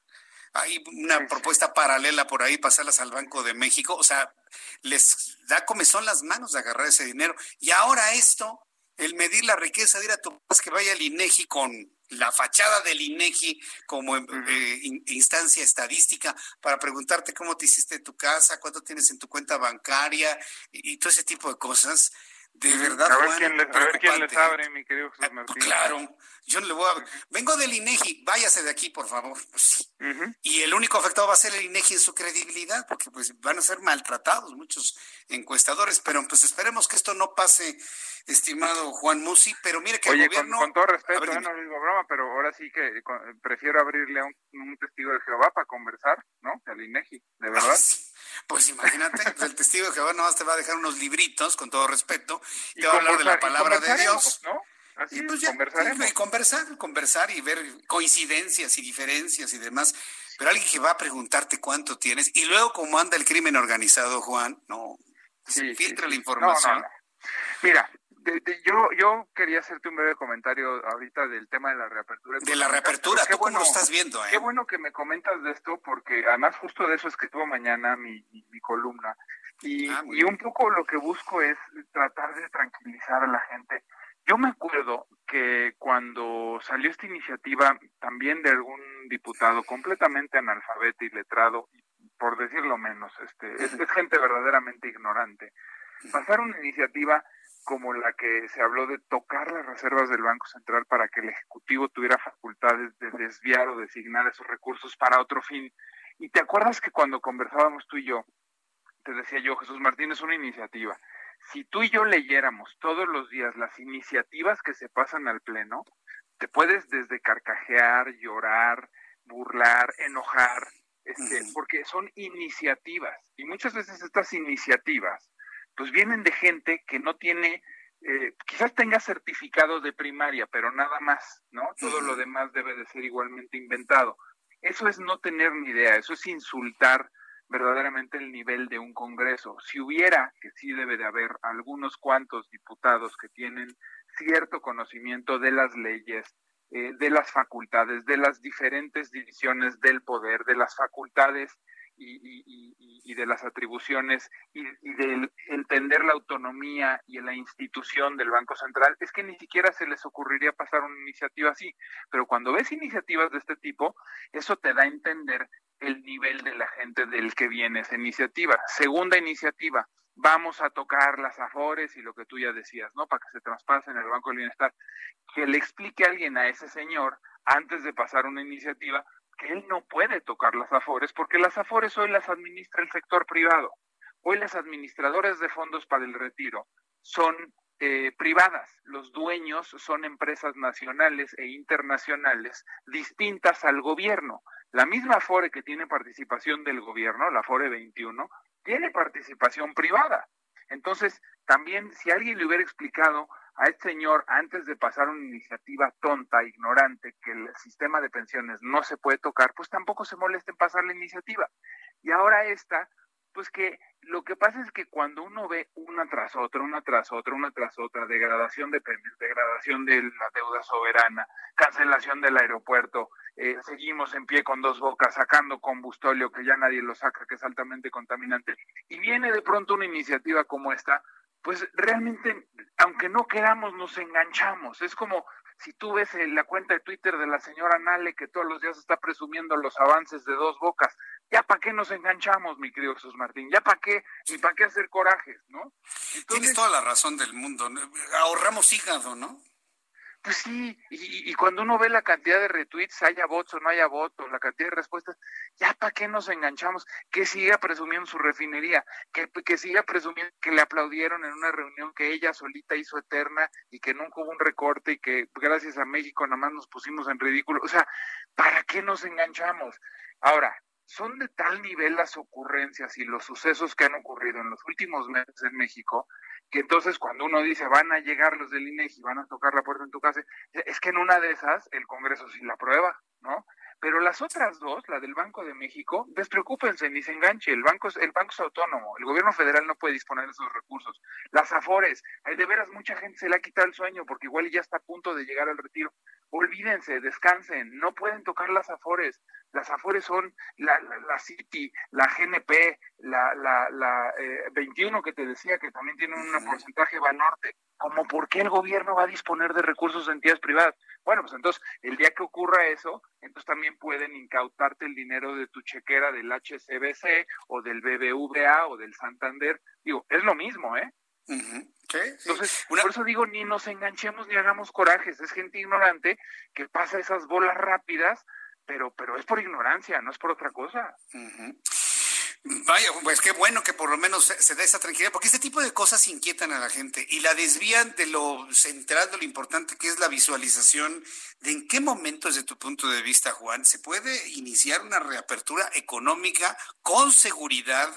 hay una propuesta paralela por ahí, pasarlas al Banco de México. O sea, les da comezón las manos de agarrar ese dinero. Y ahora esto, el medir la riqueza, de ir a tu que vaya al INEGI con la fachada del INEGI como eh, instancia estadística para preguntarte cómo te hiciste tu casa, cuánto tienes en tu cuenta bancaria y todo ese tipo de cosas de verdad, a ver, quién, les, a ver quién les abre, mi querido Jesús ah, Martín. Claro, yo no le voy a... Vengo del INEGI, váyase de aquí, por favor. Pues y el único afectado va a ser el INEGI en su credibilidad, porque pues van a ser maltratados muchos encuestadores, pero pues esperemos que esto no pase, estimado Juan Musi, pero mire que el gobierno... Con, todo respeto, ¿eh? no digo broma, pero ahora sí que prefiero abrirle a un, testigo de Jehová para conversar, ¿no? Al INEGI, de verdad. Pues imagínate, pues, el testigo de Jehová nomás te va a dejar unos libritos, con todo respeto, y te va a hablar de la palabra de Dios. ¿no? Así y pues ya, y conversar, conversar y ver coincidencias y diferencias y demás. Pero alguien que va a preguntarte cuánto tienes y luego cómo anda el crimen organizado, Juan, no, pues, filtra la información. Mira, yo, yo quería hacerte un breve comentario ahorita del tema de la reapertura. De la reapertura, ¿tú bueno, cómo lo estás viendo? Eh? Qué bueno que me comentas de esto, porque además justo de eso escribo mañana mi, mi, columna. Y, ah, y un poco lo que busco es tratar de tranquilizar a la gente. Yo me acuerdo que cuando salió esta iniciativa también de algún diputado completamente analfabeto y letrado, por decirlo menos, este, es, es gente verdaderamente ignorante, pasar una iniciativa como la que se habló de tocar las reservas del Banco Central para que el Ejecutivo tuviera facultades de desviar o designar esos recursos para otro fin. Y te acuerdas que cuando conversábamos tú y yo, te decía yo, Jesús Martín, es una iniciativa. Si tú y yo leyéramos todos los días las iniciativas que se pasan al Pleno, te puedes desde carcajear, llorar, burlar, enojar, este, porque son iniciativas. Y muchas veces estas iniciativas pues vienen de gente que no tiene, eh, quizás tenga certificado de primaria, pero nada más, ¿no? Todo lo demás debe de ser igualmente inventado. Eso es no tener ni idea, eso es insultar verdaderamente el nivel de un Congreso. Si hubiera, que sí debe de haber, algunos cuantos diputados que tienen cierto conocimiento de las leyes, eh, de las facultades, de las diferentes divisiones del poder, de las facultades y, de las atribuciones y, de entender la autonomía y la institución del Banco Central, es que ni siquiera se les ocurriría pasar una iniciativa así. Pero cuando ves iniciativas de este tipo, eso te da a entender el nivel de la gente del que viene esa iniciativa. Segunda iniciativa, vamos a tocar las afores y lo que tú ya decías, ¿no? Para que se traspasen el Banco del Bienestar. Que le explique alguien a ese señor antes de pasar una iniciativa que él no puede tocar las afores porque las afores hoy las administra el sector privado. Hoy las administradoras de fondos para el retiro son eh, privadas. Los dueños son empresas nacionales e internacionales distintas al gobierno. La misma Afore que tiene participación del gobierno, la Afore 21, tiene participación privada. Entonces, también si alguien le hubiera explicado a este señor, antes de pasar una iniciativa tonta, ignorante, que el sistema de pensiones no se puede tocar, pues tampoco se moleste en pasar la iniciativa. Y ahora esta, pues que lo que pasa es que cuando uno ve una tras otra, una tras otra, una tras otra, degradación de degradación de la deuda soberana, cancelación del aeropuerto, eh, seguimos en pie con dos bocas sacando combustóleo que ya nadie lo saca, que es altamente contaminante, y viene de pronto una iniciativa como esta, pues realmente, aunque no queramos, nos enganchamos. Es como si tú ves la cuenta de Twitter de la señora Nale que todos los días está presumiendo los avances de dos bocas. ¿Ya para qué nos enganchamos, mi querido Jesús Martín? ¿Ya para qué? Ni para qué hacer corajes, ¿no? Tienes toda la razón del mundo. Ahorramos hígado, ¿no? Pues sí, y, cuando uno ve la cantidad de retweets, haya votos o no haya votos, la cantidad de respuestas, ya para qué nos enganchamos, que siga presumiendo su refinería, que, que siga presumiendo que le aplaudieron en una reunión que ella solita hizo eterna y que nunca hubo un recorte y que gracias a México nada más nos pusimos en ridículo. O sea, ¿para qué nos enganchamos? Ahora, son de tal nivel las ocurrencias y los sucesos que han ocurrido en los últimos meses en México que entonces cuando uno dice van a llegar los del INEGI, van a tocar la puerta en tu casa, es que en una de esas el Congreso sí la aprueba, ¿no? Pero las otras dos, la del Banco de México, despreocúpense ni se enganche, el banco es, el banco es autónomo, el gobierno federal no puede disponer de esos recursos. Las Afores, de veras mucha gente se le ha quitado el sueño porque igual ya está a punto de llegar al retiro. Olvídense, descansen, no pueden tocar las Afores. Las Afores son la, la, City, la GNP, la, la, la 21 eh, que te decía que también tienen un porcentaje Banorte. ¿Cómo por qué el gobierno va a disponer de recursos de entidades privadas? Bueno, pues entonces, el día que ocurra eso, entonces también pueden incautarte el dinero de tu chequera del HCBC o del BBVA o del Santander. Digo, es lo mismo, ¿eh? Entonces, por eso digo, ni nos enganchemos ni hagamos corajes. Es gente ignorante que pasa esas bolas rápidas, pero, pero es por ignorancia, no es por otra cosa. Vaya, pues qué bueno que por lo menos se, dé esa tranquilidad, porque este tipo de cosas inquietan a la gente y la desvían de lo central, de lo importante que es la visualización de en qué momento, desde tu punto de vista, Juan, se puede iniciar una reapertura económica con seguridad,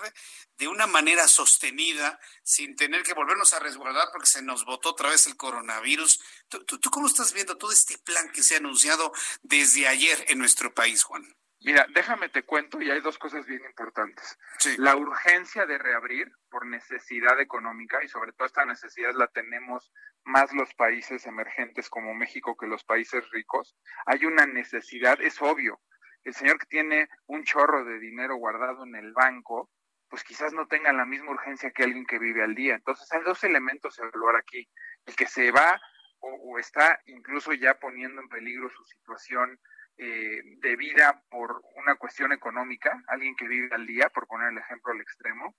de una manera sostenida, sin tener que volvernos a resguardar porque se nos botó otra vez el coronavirus. ¿Tú, tú cómo estás viendo todo este plan que se ha anunciado desde ayer en nuestro país, Juan? Mira, déjame te cuento y hay dos cosas bien importantes. La urgencia de reabrir por necesidad económica y sobre todo esta necesidad la tenemos más los países emergentes como México que los países ricos. Hay una necesidad, es obvio. El señor que tiene un chorro de dinero guardado en el banco, pues quizás no tenga la misma urgencia que alguien que vive al día. Entonces hay dos elementos a evaluar aquí. El que se va o, o está incluso ya poniendo en peligro su situación eh, de vida por una cuestión económica, alguien que vive al día, por poner el ejemplo al extremo,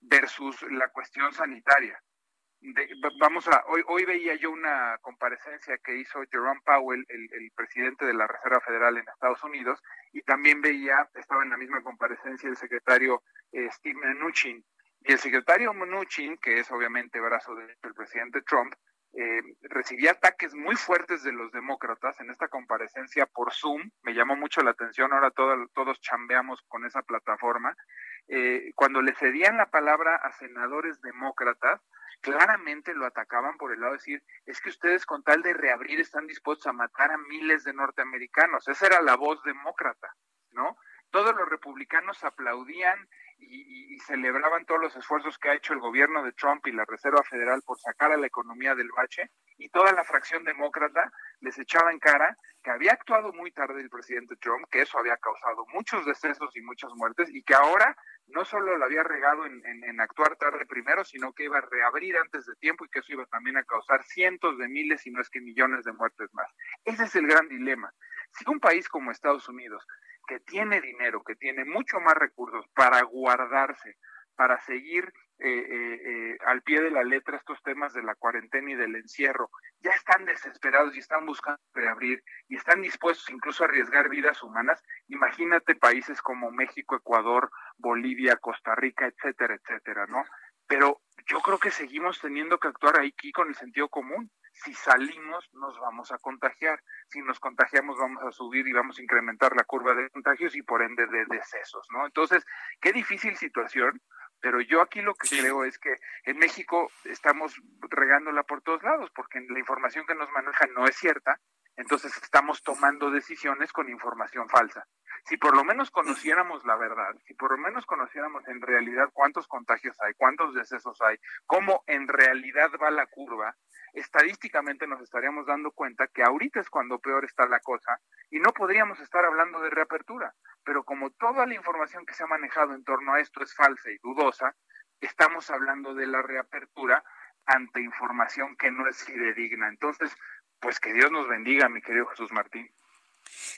versus la cuestión sanitaria. vamos a, hoy, hoy veía yo una comparecencia que hizo Jerome Powell, el, presidente de la Reserva Federal en Estados Unidos, y también veía, estaba en la misma comparecencia el secretario eh, Steve Mnuchin. Y el secretario Mnuchin, que es obviamente brazo del presidente Trump, eh, recibí ataques muy fuertes de los demócratas en esta comparecencia por Zoom. Me llamó mucho la atención, ahora todos chambeamos con esa plataforma. Eh, cuando le cedían la palabra a senadores demócratas, claramente lo atacaban por el lado de decir, es que ustedes con tal de reabrir están dispuestos a matar a miles de norteamericanos. Esa era la voz demócrata, ¿no? Todos los republicanos aplaudían y, celebraban todos los esfuerzos que ha hecho el gobierno de Trump y la Reserva Federal por sacar a la economía del bache, y toda la fracción demócrata les echaba en cara que había actuado muy tarde el presidente Trump, que eso había causado muchos decesos y muchas muertes, y que ahora no solo lo había regado en, en, actuar tarde primero, sino que iba a reabrir antes de tiempo y que eso iba también a causar cientos de miles, si no es que millones de muertes más. Ese es el gran dilema. Si un país como Estados Unidos que tiene dinero, que tiene mucho más recursos para guardarse, para seguir eh, eh, eh, al pie de la letra estos temas de la cuarentena y del encierro, ya están desesperados y están buscando reabrir y están dispuestos incluso a arriesgar vidas humanas. Imagínate países como México, Ecuador, Bolivia, Costa Rica, etcétera, etcétera, ¿no? Pero yo creo que seguimos teniendo que actuar aquí con el sentido común si salimos nos vamos a contagiar, si nos contagiamos vamos a subir y vamos a incrementar la curva de contagios y por ende de decesos, ¿no? Entonces, qué difícil situación, pero yo aquí lo que creo es que en México estamos regándola por todos lados, porque la información que nos maneja no es cierta, entonces estamos tomando decisiones con información falsa. Si por lo menos conociéramos la verdad, si por lo menos conociéramos en realidad cuántos contagios hay, cuántos decesos hay, cómo en realidad va la curva, estadísticamente nos estaríamos dando cuenta que ahorita es cuando peor está la cosa y no podríamos estar hablando de reapertura. Pero como toda la información que se ha manejado en torno a esto es falsa y dudosa, estamos hablando de la reapertura ante información que no es fidedigna. Entonces, pues que Dios nos bendiga, mi querido Jesús Martín.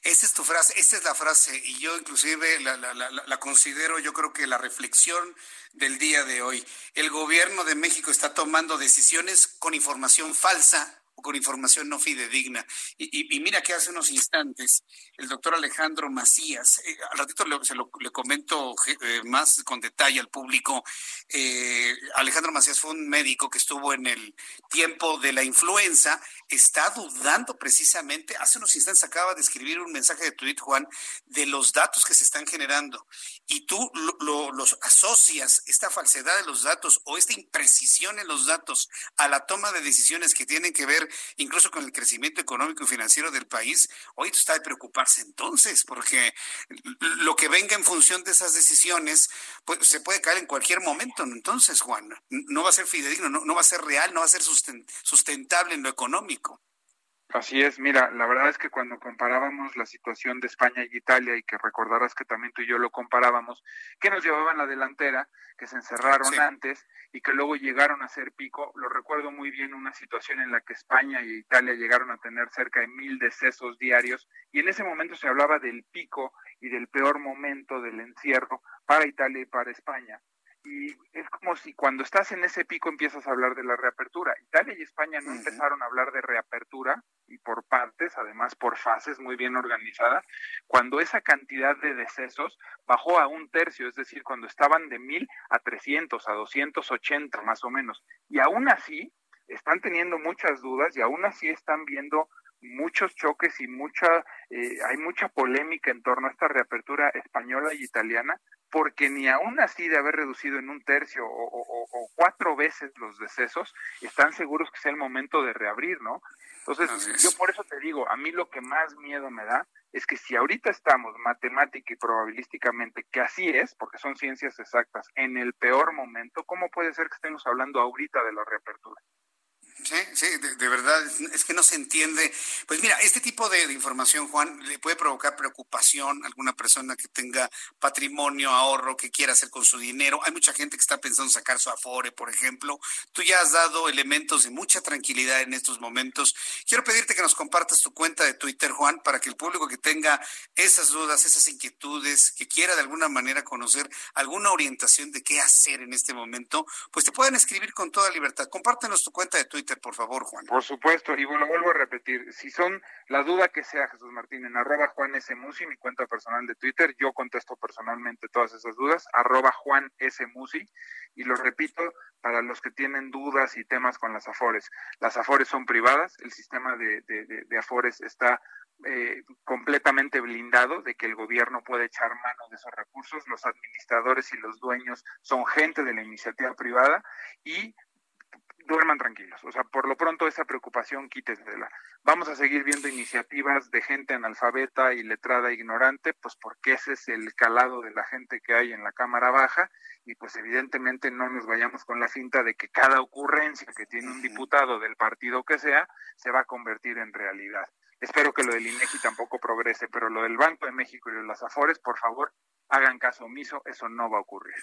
Esa es tu frase, esa es la frase, y yo inclusive la, la, la, la, considero, yo creo que la reflexión del día de hoy. El gobierno de México está tomando decisiones con información falsa o con información no fidedigna. Y, mira que hace unos instantes el doctor Alejandro Macías, eh, al ratito le, se lo, le comento eh, más con detalle al público, eh, Alejandro Macías fue un médico que estuvo en el tiempo de la influenza, está dudando precisamente, hace unos instantes acaba de escribir un mensaje de tweet, Juan, de los datos que se están generando. Y tú los asocias, esta falsedad de los datos o esta imprecisión en los datos a la toma de decisiones que tienen que ver incluso con el crecimiento económico y financiero del país, hoy está de preocuparse entonces, porque lo que venga en función de esas decisiones pues, se puede caer en cualquier momento. Entonces, Juan, no va a ser fidedigno, no, va a ser real, no va a ser sustentable en lo económico. Así es, mira, la verdad es que cuando comparábamos la situación de España y Italia, y que recordarás que también tú y yo lo comparábamos, que nos llevaban la delantera, que se encerraron antes y que luego llegaron a ser pico, lo recuerdo muy bien una situación en la que España y Italia llegaron a tener cerca de mil decesos diarios, y en ese momento se hablaba del pico y del peor momento del encierro para Italia y para España y es como si cuando estás en ese pico empiezas a hablar de la reapertura. Italia y España no empezaron a hablar de reapertura y por partes, además por fases muy bien organizadas, cuando esa cantidad de decesos bajó a un tercio, es decir, cuando estaban de mil a trescientos, a doscientos ochenta más o menos. Y aún así están teniendo muchas dudas y aún así están viendo muchos choques y mucha eh, hay mucha polémica en torno a esta reapertura española y italiana porque ni aún así de haber reducido en un tercio o, cuatro veces los decesos, están seguros que sea el momento de reabrir, ¿no? Entonces, yo por eso te digo, a mí lo que más miedo me da es que si ahorita estamos matemática y probabilísticamente, que así es, porque son ciencias exactas, en el peor momento, ¿cómo puede ser que estemos hablando ahorita de la reapertura? Sí, sí, de, verdad, es que no se entiende. Pues mira, este tipo de, información, Juan, le puede provocar preocupación a alguna persona que tenga patrimonio, ahorro, que quiera hacer con su dinero. Hay mucha gente que está pensando sacar su Afore, por ejemplo. Tú ya has dado elementos de mucha tranquilidad en estos momentos. Quiero pedirte que nos compartas tu cuenta de Twitter, Juan, para que el público que tenga esas dudas, esas inquietudes, que quiera de alguna manera conocer alguna orientación de qué hacer en este momento, pues te puedan escribir con toda libertad. Compártenos tu cuenta de Twitter por favor, Juan. Por supuesto, y bueno, vuelvo a repetir, si son la duda que sea Jesús Martín en arroba Juan S. Musi, mi cuenta personal de Twitter, yo contesto personalmente todas esas dudas, arroba Juan S. Musi, y lo repito para los que tienen dudas y temas con las AFORES. Las AFORES son privadas, el sistema de, de, AFORES está eh, completamente blindado de que el gobierno puede echar mano de esos recursos. Los administradores y los dueños son gente de la iniciativa privada y duerman tranquilos. O sea, por lo pronto esa preocupación quítesela. Vamos a seguir viendo iniciativas de gente analfabeta y letrada ignorante, pues porque ese es el calado de la gente que hay en la Cámara Baja y pues evidentemente no nos vayamos con la cinta de que cada ocurrencia que tiene un diputado del partido que sea se va a convertir en realidad. Espero que lo del INEGI tampoco progrese, pero lo del Banco de México y de las Afores, por favor, hagan caso omiso, eso no va a ocurrir.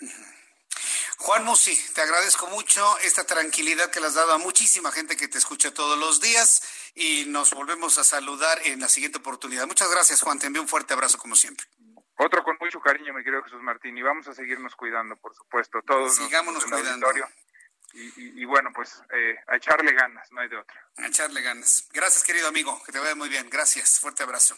Juan Musi, te agradezco mucho esta tranquilidad que le has dado a muchísima gente que te escucha todos los días y nos volvemos a saludar en la siguiente oportunidad. Muchas gracias, Juan. Te envío un fuerte abrazo como siempre. Otro con mucho cariño, mi querido Jesús Martín, y vamos a seguirnos cuidando, por supuesto, todos. Sigámonos cuidando. Y, y, bueno, pues eh, a echarle ganas, no hay de otra. A echarle ganas. Gracias, querido amigo, que te vaya muy bien. Gracias, fuerte abrazo.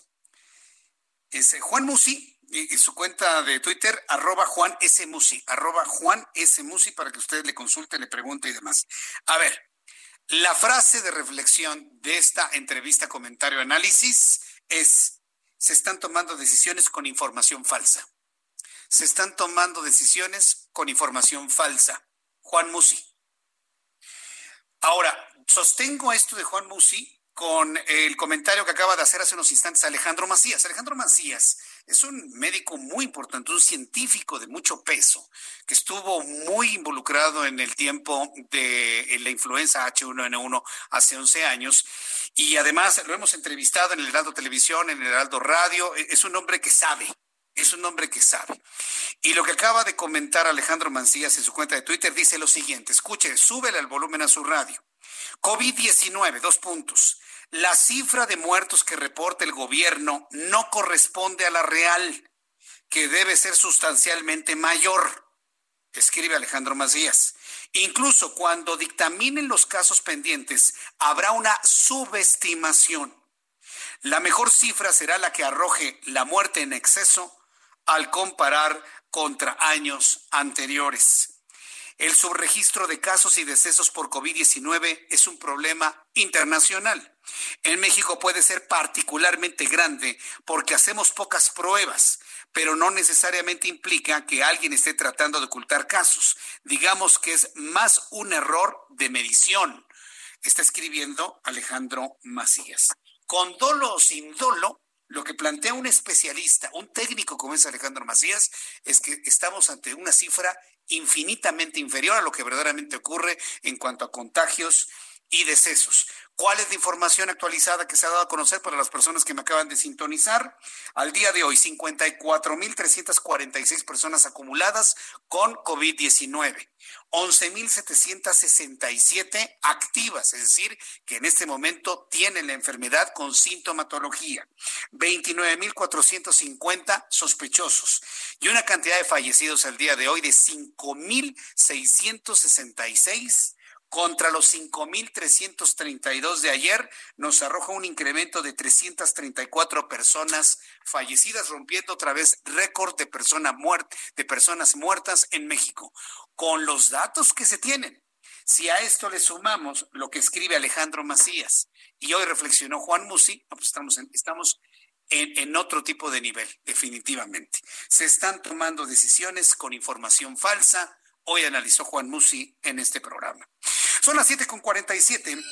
Es Juan Musi, y, su cuenta de Twitter, arroba Juan S. Musi, arroba Juan S. Musi, para que usted le consulte, le pregunte y demás. A ver, la frase de reflexión de esta entrevista, comentario, análisis es, se están tomando decisiones con información falsa. Se están tomando decisiones con información falsa. Juan Musi. Ahora, sostengo esto de Juan Musi con el comentario que acaba de hacer hace unos instantes Alejandro Macías. Alejandro Macías es un médico muy importante, un científico de mucho peso, que estuvo muy involucrado en el tiempo de la influenza H1N1 hace 11 años. Y además lo hemos entrevistado en el Heraldo Televisión, en el Heraldo Radio. E, es un hombre que sabe, es un hombre que sabe. Y lo que acaba de comentar Alejandro Macías en su cuenta de Twitter dice lo siguiente, escuche, súbele el volumen a su radio. COVID-19, dos puntos. La cifra de muertos que reporta el gobierno no corresponde a la real, que debe ser sustancialmente mayor, escribe Alejandro Macías. Incluso cuando dictaminen los casos pendientes, habrá una subestimación. La mejor cifra será la que arroje la muerte en exceso al comparar contra años anteriores. El subregistro de casos y decesos por COVID-19 es un problema internacional. En México puede ser particularmente grande porque hacemos pocas pruebas, pero no necesariamente implica que alguien esté tratando de ocultar casos. Digamos que es más un error de medición. Está escribiendo Alejandro Macías. Con dolo o sin dolo, lo que plantea un especialista, un técnico como es Alejandro Macías, es que estamos ante una cifra infinitamente inferior a lo que verdaderamente ocurre en cuanto a contagios y decesos. ¿Cuál es la información actualizada que se ha dado a conocer para las personas que me acaban de sintonizar? Al día de hoy, 54.346 personas acumuladas con COVID-19. 11.767 activas, es decir, que en este momento tienen la enfermedad con sintomatología. 29.450 sospechosos y una cantidad de fallecidos al día de hoy de 5.666 contra los 5.332 de ayer, nos arroja un incremento de 334 personas fallecidas, rompiendo otra vez récord de, de personas muertas en México. Con los datos que se tienen, si a esto le sumamos lo que escribe Alejandro Macías y hoy reflexionó Juan Musi, pues estamos, en, estamos en, en, otro tipo de nivel, definitivamente. Se están tomando decisiones con información falsa. Hoy analizó Juan Musi en este programa. Son las 7.47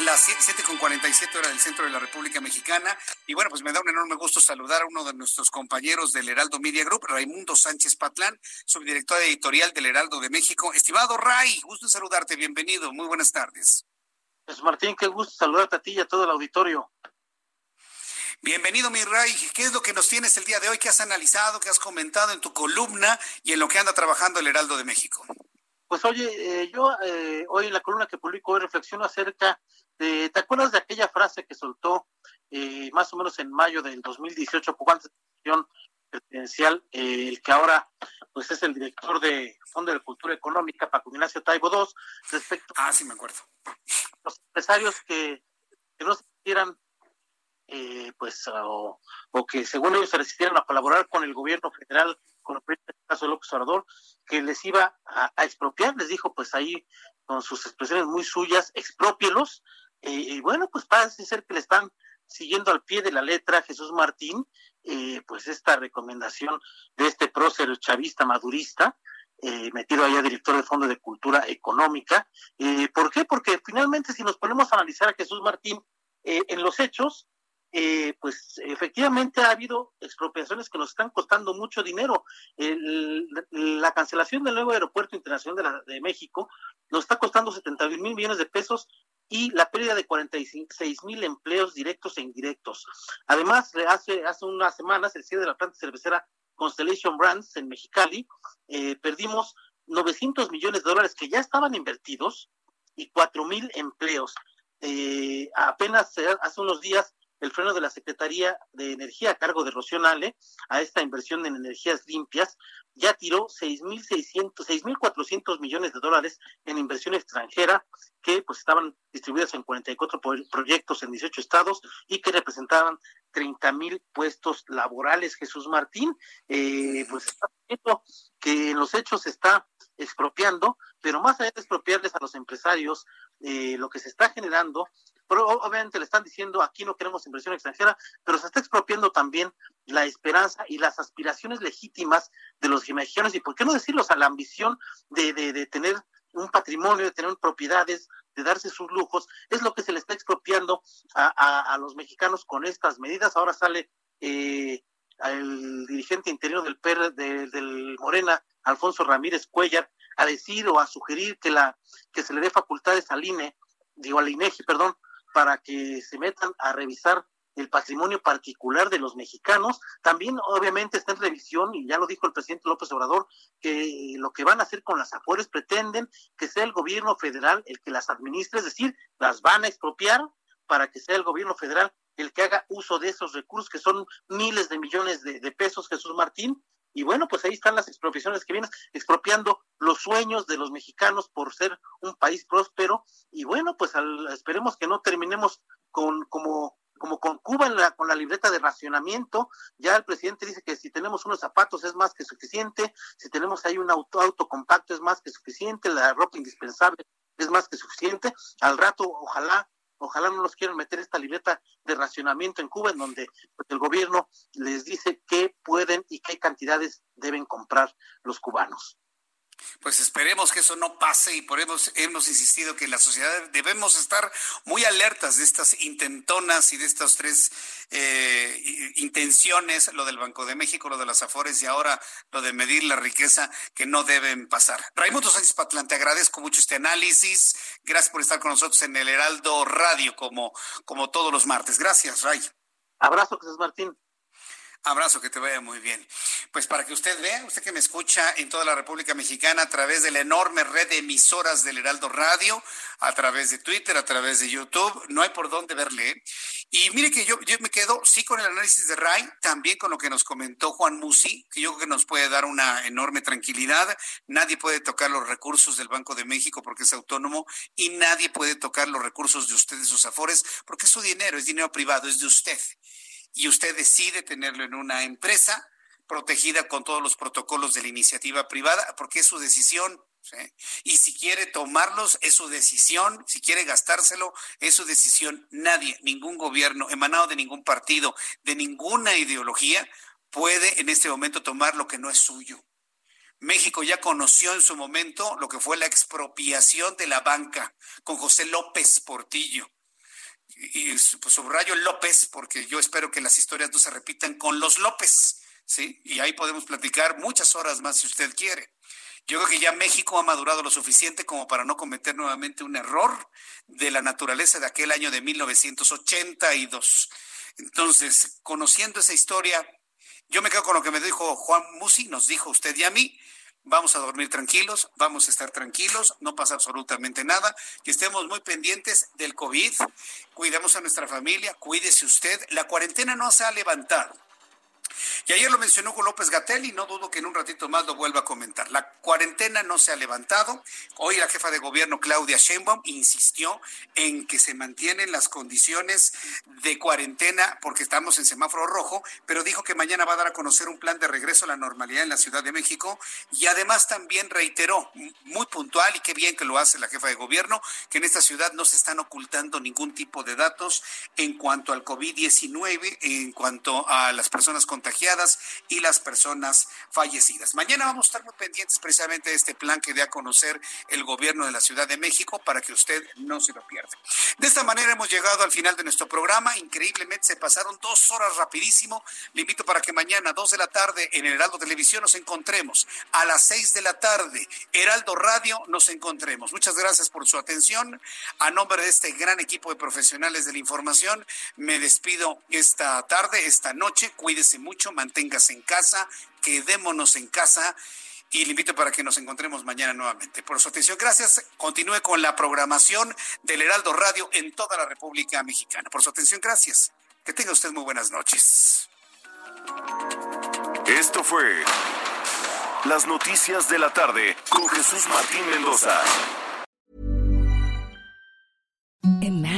las 7.47 horas del centro de la República Mexicana. Y bueno, pues me da un enorme gusto saludar a uno de nuestros compañeros del Heraldo Media Group, Raimundo Sánchez Patlán, subdirector editorial del Heraldo de México. Estimado Ray, gusto saludarte, bienvenido, muy buenas tardes. Pues Martín, qué gusto saludarte a ti y a todo el auditorio. Bienvenido, mi Ray. ¿Qué es lo que nos tienes el día de hoy? ¿Qué has analizado, qué has comentado en tu columna y en lo que anda trabajando el Heraldo de México? Pues oye, eh, yo eh, hoy en la columna que publico hoy reflexiono acerca de, ¿te acuerdas de aquella frase que soltó eh, más o menos en mayo del 2018, poco antes de la elección presidencial, el que ahora pues es el director de Fondo de Cultura Económica, Paco Ignacio Taibo II, respecto ah, sí me acuerdo. los empresarios que, que no se quieran pues o, o, que según ellos se resistieran a colaborar con el gobierno federal con el caso de López Obrador, que les iba a, expropiar, les dijo pues ahí con sus expresiones muy suyas, expropielos, eh, y bueno, pues parece ser que le están siguiendo al pie de la letra Jesús Martín, eh, pues esta recomendación de este prócer chavista madurista, eh, metido allá director de Fondo de Cultura Económica. ¿Por qué? Porque finalmente si nos ponemos a analizar a Jesús Martín en los hechos, eh, pues efectivamente ha habido expropiaciones que nos están costando mucho dinero. la cancelación del nuevo aeropuerto internacional de, México nos está costando 70 mil millones de pesos y la pérdida de 46 mil empleos directos e indirectos. Además, hace, hace unas semanas, el cierre de la planta cervecera Constellation Brands en Mexicali, eh, perdimos 900 millones de dólares que ya estaban invertidos y 4 mil empleos. Eh, apenas hace unos días el freno de la Secretaría de Energía a cargo de Rocío Nale a esta inversión en energías limpias ya tiró 6.600, 6.400 millones de dólares en inversión extranjera que pues estaban distribuidas en 44 proyectos en 18 estados y que representaban 30 mil puestos laborales. Jesús Martín, eh, pues está viendo que en los hechos se está expropiando, pero más allá de expropiarles a los empresarios, eh, lo que se está generando pero obviamente le están diciendo aquí no queremos inversión extranjera, pero se está expropiando también la esperanza y las aspiraciones legítimas de los mexicanos y por qué no decirlos a la ambición de, de, tener un patrimonio, de tener propiedades, de darse sus lujos, es lo que se le está expropiando a, los mexicanos con estas medidas. Ahora sale eh, el dirigente interior del PR del Morena, Alfonso Ramírez Cuellar, a decir o a sugerir que la que se le dé facultades al INE, digo al INEGI, perdón, para que se metan a revisar el patrimonio particular de los mexicanos. También, obviamente, está en revisión, y ya lo dijo el presidente López Obrador, que lo que van a hacer con las afueras pretenden que sea el gobierno federal el que las administre, es decir, las van a expropiar para que sea el gobierno federal el que haga uso de esos recursos, que son miles de millones de, pesos, Jesús Martín, y bueno, pues ahí están las expropiaciones que vienen expropiando los sueños de los mexicanos por ser un país próspero y bueno, pues esperemos que no terminemos con como como con Cuba en la, con la libreta de racionamiento, ya el presidente dice que si tenemos unos zapatos es más que suficiente, si tenemos ahí un auto, auto compacto es más que suficiente, la ropa indispensable es más que suficiente. Al rato, ojalá ojalá no los quieran meter esta libreta de racionamiento en Cuba, en donde pues, el gobierno les dice qué pueden y qué cantidades deben comprar los cubanos. Pues esperemos que eso no pase y por hemos insistido que la sociedad debemos estar muy alertas de estas intentonas y de estas tres eh, intenciones, lo del Banco de México, lo de las Afores y ahora lo de medir la riqueza que no deben pasar. Raimundo Sánchez Patlán, te agradezco mucho este análisis. Gracias por estar con nosotros en el Heraldo Radio como, como todos los martes. Gracias, Ray. Abrazo, Jesús Martín. Abrazo, que te vaya muy bien. Pues para que usted vea, usted que me escucha en toda la República Mexicana a través de la enorme red de emisoras del Heraldo Radio, a través de Twitter, a través de YouTube, no hay por dónde verle. Y mire que yo, yo me quedo, sí, con el análisis de Ray, también con lo que nos comentó Juan Musi, que yo creo que nos puede dar una enorme tranquilidad. Nadie puede tocar los recursos del Banco de México porque es autónomo y nadie puede tocar los recursos de usted sus afores porque es su dinero, es dinero privado, es de usted y usted decide tenerlo en una empresa protegida con todos los protocolos de la iniciativa privada, porque es su decisión. Y si quiere tomarlos, es su decisión. Si quiere gastárselo, es su decisión. Nadie, ningún gobierno, emanado de ningún partido, de ninguna ideología, puede en este momento tomar lo que no es suyo. México ya conoció en su momento lo que fue la expropiación de la banca con José López Portillo y pues, subrayo López porque yo espero que las historias no se repitan con los López, ¿sí? Y ahí podemos platicar muchas horas más si usted quiere. Yo creo que ya México ha madurado lo suficiente como para no cometer nuevamente un error de la naturaleza de aquel año de 1982. Entonces, conociendo esa historia, yo me quedo con lo que me dijo Juan Musi, nos dijo usted y a mí, vamos a dormir tranquilos, vamos a estar tranquilos, no pasa absolutamente nada, que estemos muy pendientes del COVID, cuidemos a nuestra familia, cuídese usted, la cuarentena no se ha levantado. Y ayer lo mencionó con López Gatel y no dudo que en un ratito más lo vuelva a comentar. La cuarentena no se ha levantado. Hoy la jefa de gobierno Claudia Sheinbaum insistió en que se mantienen las condiciones de cuarentena porque estamos en semáforo rojo, pero dijo que mañana va a dar a conocer un plan de regreso a la normalidad en la Ciudad de México y además también reiteró muy puntual y qué bien que lo hace la jefa de gobierno que en esta ciudad no se están ocultando ningún tipo de datos en cuanto al COVID-19, en cuanto a las personas contagiadas y las personas fallecidas. Mañana vamos a estar muy pendientes precisamente de este plan que dé a conocer el gobierno de la Ciudad de México para que usted no se lo pierda. De esta manera hemos llegado al final de nuestro programa. Increíblemente se pasaron dos horas rapidísimo. Le invito para que mañana, dos de la tarde, en el Heraldo Televisión nos encontremos. A las seis de la tarde, Heraldo Radio, nos encontremos. Muchas gracias por su atención. A nombre de este gran equipo de profesionales de la información, me despido esta tarde, esta noche. Cuídese mucho manténgase en casa, quedémonos en casa y le invito para que nos encontremos mañana nuevamente. Por su atención, gracias. Continúe con la programación del Heraldo Radio en toda la República Mexicana. Por su atención, gracias. Que tenga usted muy buenas noches. Esto fue Las Noticias de la Tarde con Jesús Martín Mendoza.